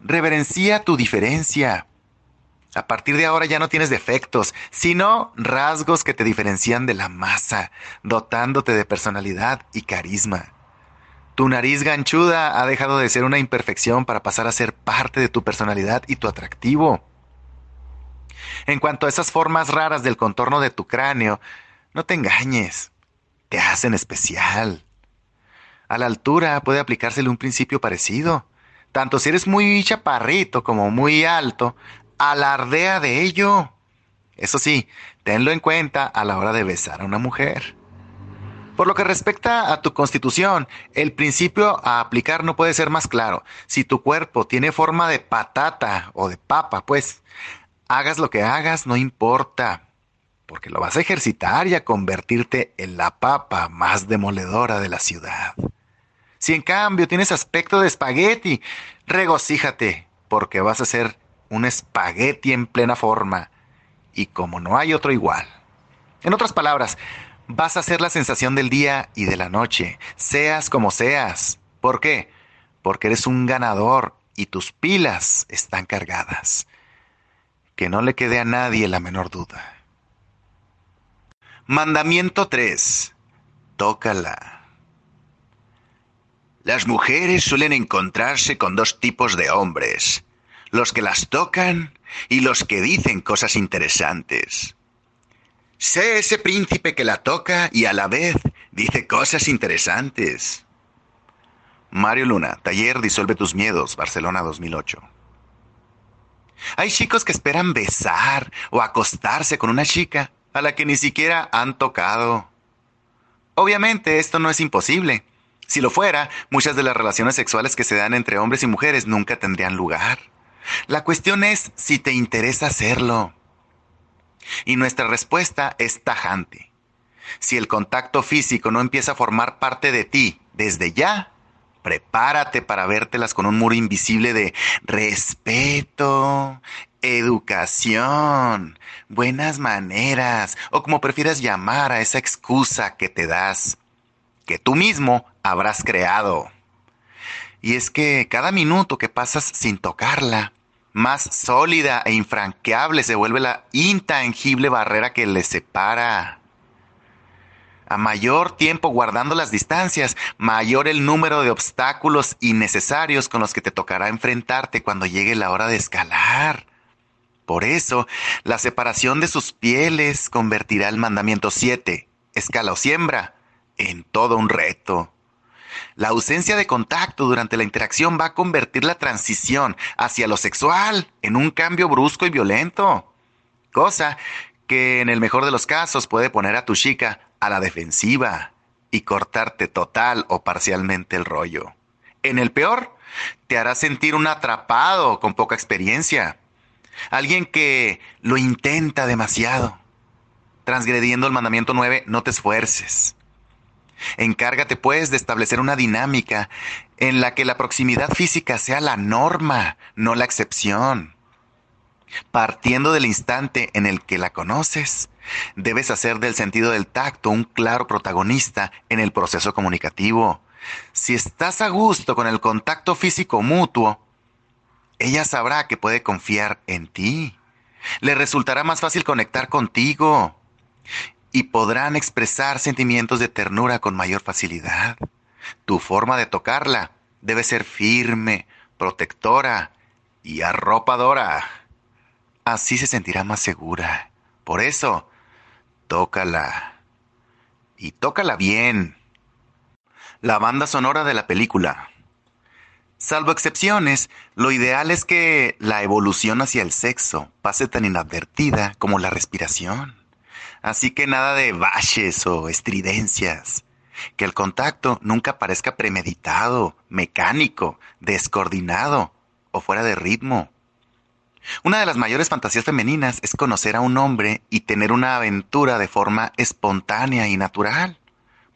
Reverencia tu diferencia. A partir de ahora ya no tienes defectos, sino rasgos que te diferencian de la masa, dotándote de personalidad y carisma. Tu nariz ganchuda ha dejado de ser una imperfección para pasar a ser parte de tu personalidad y tu atractivo. En cuanto a esas formas raras del contorno de tu cráneo, no te engañes, te hacen especial. A la altura puede aplicársele un principio parecido. Tanto si eres muy chaparrito como muy alto, alardea de ello. Eso sí, tenlo en cuenta a la hora de besar a una mujer. Por lo que respecta a tu constitución, el principio a aplicar no puede ser más claro. Si tu cuerpo tiene forma de patata o de papa, pues hagas lo que hagas, no importa, porque lo vas a ejercitar y a convertirte en la papa más demoledora de la ciudad. Si en cambio tienes aspecto de espagueti, regocíjate, porque vas a ser un espagueti en plena forma, y como no hay otro igual. En otras palabras, vas a ser la sensación del día y de la noche, seas como seas. ¿Por qué? Porque eres un ganador y tus pilas están cargadas. Que no le quede a nadie la menor duda. Mandamiento 3. Tócala. Las mujeres suelen encontrarse con dos tipos de hombres, los que las tocan y los que dicen cosas interesantes. Sé ese príncipe que la toca y a la vez dice cosas interesantes. Mario Luna, Taller Disuelve tus Miedos, Barcelona 2008. Hay chicos que esperan besar o acostarse con una chica a la que ni siquiera han tocado. Obviamente esto no es imposible. Si lo fuera, muchas de las relaciones sexuales que se dan entre hombres y mujeres nunca tendrían lugar. La cuestión es si te interesa hacerlo. Y nuestra respuesta es tajante. Si el contacto físico no empieza a formar parte de ti desde ya, prepárate para vértelas con un muro invisible de respeto, educación, buenas maneras, o como prefieras llamar a esa excusa que te das que tú mismo habrás creado. Y es que cada minuto que pasas sin tocarla, más sólida e infranqueable se vuelve la intangible barrera que le separa. A mayor tiempo guardando las distancias, mayor el número de obstáculos innecesarios con los que te tocará enfrentarte cuando llegue la hora de escalar. Por eso, la separación de sus pieles convertirá el mandamiento 7, escala o siembra, en todo un reto. La ausencia de contacto durante la interacción va a convertir la transición hacia lo sexual en un cambio brusco y violento, cosa que en el mejor de los casos puede poner a tu chica a la defensiva y cortarte total o parcialmente el rollo. En el peor, te hará sentir un atrapado con poca experiencia, alguien que lo intenta demasiado. Transgrediendo el mandamiento 9, no te esfuerces. Encárgate pues de establecer una dinámica en la que la proximidad física sea la norma, no la excepción. Partiendo del instante en el que la conoces, debes hacer del sentido del tacto un claro protagonista en el proceso comunicativo. Si estás a gusto con el contacto físico mutuo, ella sabrá que puede confiar en ti. Le resultará más fácil conectar contigo y podrán expresar sentimientos de ternura con mayor facilidad. Tu forma de tocarla debe ser firme, protectora y arropadora. Así se sentirá más segura. Por eso, tócala. Y tócala bien. La banda sonora de la película. Salvo excepciones, lo ideal es que la evolución hacia el sexo pase tan inadvertida como la respiración. Así que nada de baches o estridencias. Que el contacto nunca parezca premeditado, mecánico, descoordinado o fuera de ritmo. Una de las mayores fantasías femeninas es conocer a un hombre y tener una aventura de forma espontánea y natural.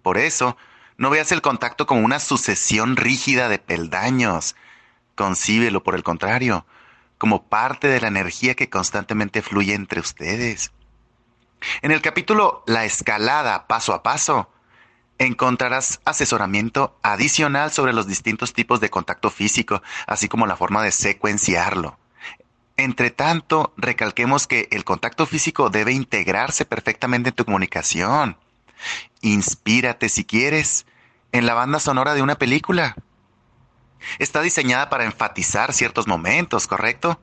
Por eso, no veas el contacto como una sucesión rígida de peldaños. Concíbelo, por el contrario, como parte de la energía que constantemente fluye entre ustedes. En el capítulo La escalada paso a paso, encontrarás asesoramiento adicional sobre los distintos tipos de contacto físico, así como la forma de secuenciarlo. Entre tanto, recalquemos que el contacto físico debe integrarse perfectamente en tu comunicación. Inspírate si quieres en la banda sonora de una película. Está diseñada para enfatizar ciertos momentos, ¿correcto?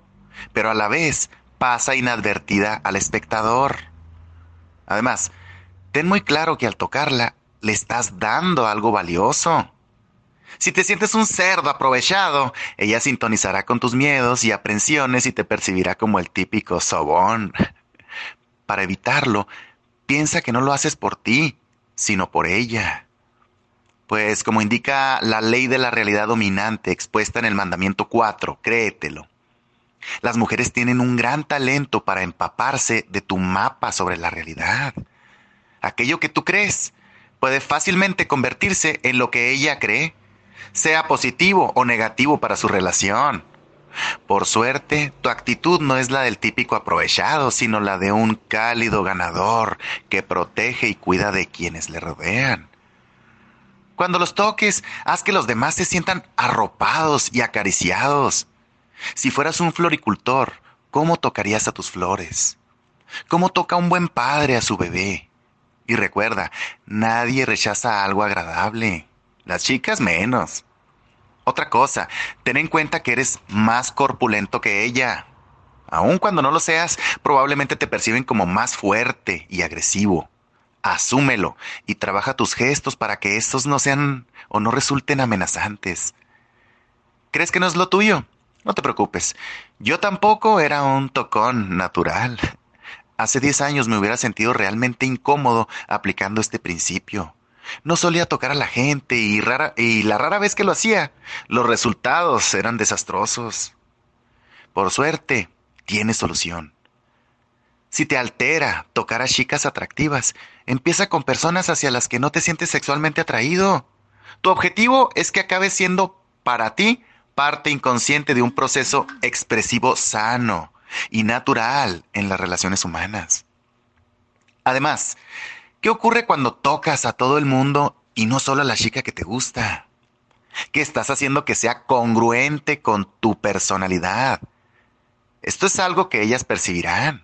Pero a la vez pasa inadvertida al espectador. Además, ten muy claro que al tocarla le estás dando algo valioso. Si te sientes un cerdo aprovechado, ella sintonizará con tus miedos y aprensiones y te percibirá como el típico sobón. (laughs) Para evitarlo, piensa que no lo haces por ti, sino por ella. Pues como indica la ley de la realidad dominante expuesta en el mandamiento 4, créetelo. Las mujeres tienen un gran talento para empaparse de tu mapa sobre la realidad. Aquello que tú crees puede fácilmente convertirse en lo que ella cree sea positivo o negativo para su relación. Por suerte, tu actitud no es la del típico aprovechado, sino la de un cálido ganador que protege y cuida de quienes le rodean. Cuando los toques, haz que los demás se sientan arropados y acariciados. Si fueras un floricultor, ¿cómo tocarías a tus flores? ¿Cómo toca un buen padre a su bebé? Y recuerda, nadie rechaza algo agradable. Las chicas menos. Otra cosa, ten en cuenta que eres más corpulento que ella. Aun cuando no lo seas, probablemente te perciben como más fuerte y agresivo. Asúmelo y trabaja tus gestos para que estos no sean o no resulten amenazantes. ¿Crees que no es lo tuyo? No te preocupes. Yo tampoco era un tocón natural. Hace 10 años me hubiera sentido realmente incómodo aplicando este principio. No solía tocar a la gente y, rara, y la rara vez que lo hacía, los resultados eran desastrosos. Por suerte, tiene solución. Si te altera tocar a chicas atractivas, empieza con personas hacia las que no te sientes sexualmente atraído. Tu objetivo es que acabe siendo para ti parte inconsciente de un proceso expresivo sano y natural en las relaciones humanas. Además, ¿Qué ocurre cuando tocas a todo el mundo y no solo a la chica que te gusta? ¿Qué estás haciendo que sea congruente con tu personalidad? Esto es algo que ellas percibirán.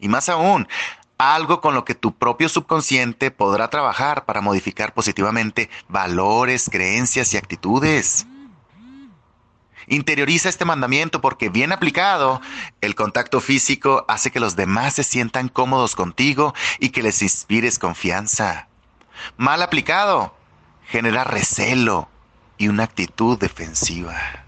Y más aún, algo con lo que tu propio subconsciente podrá trabajar para modificar positivamente valores, creencias y actitudes. Interioriza este mandamiento porque bien aplicado, el contacto físico hace que los demás se sientan cómodos contigo y que les inspires confianza. Mal aplicado, genera recelo y una actitud defensiva.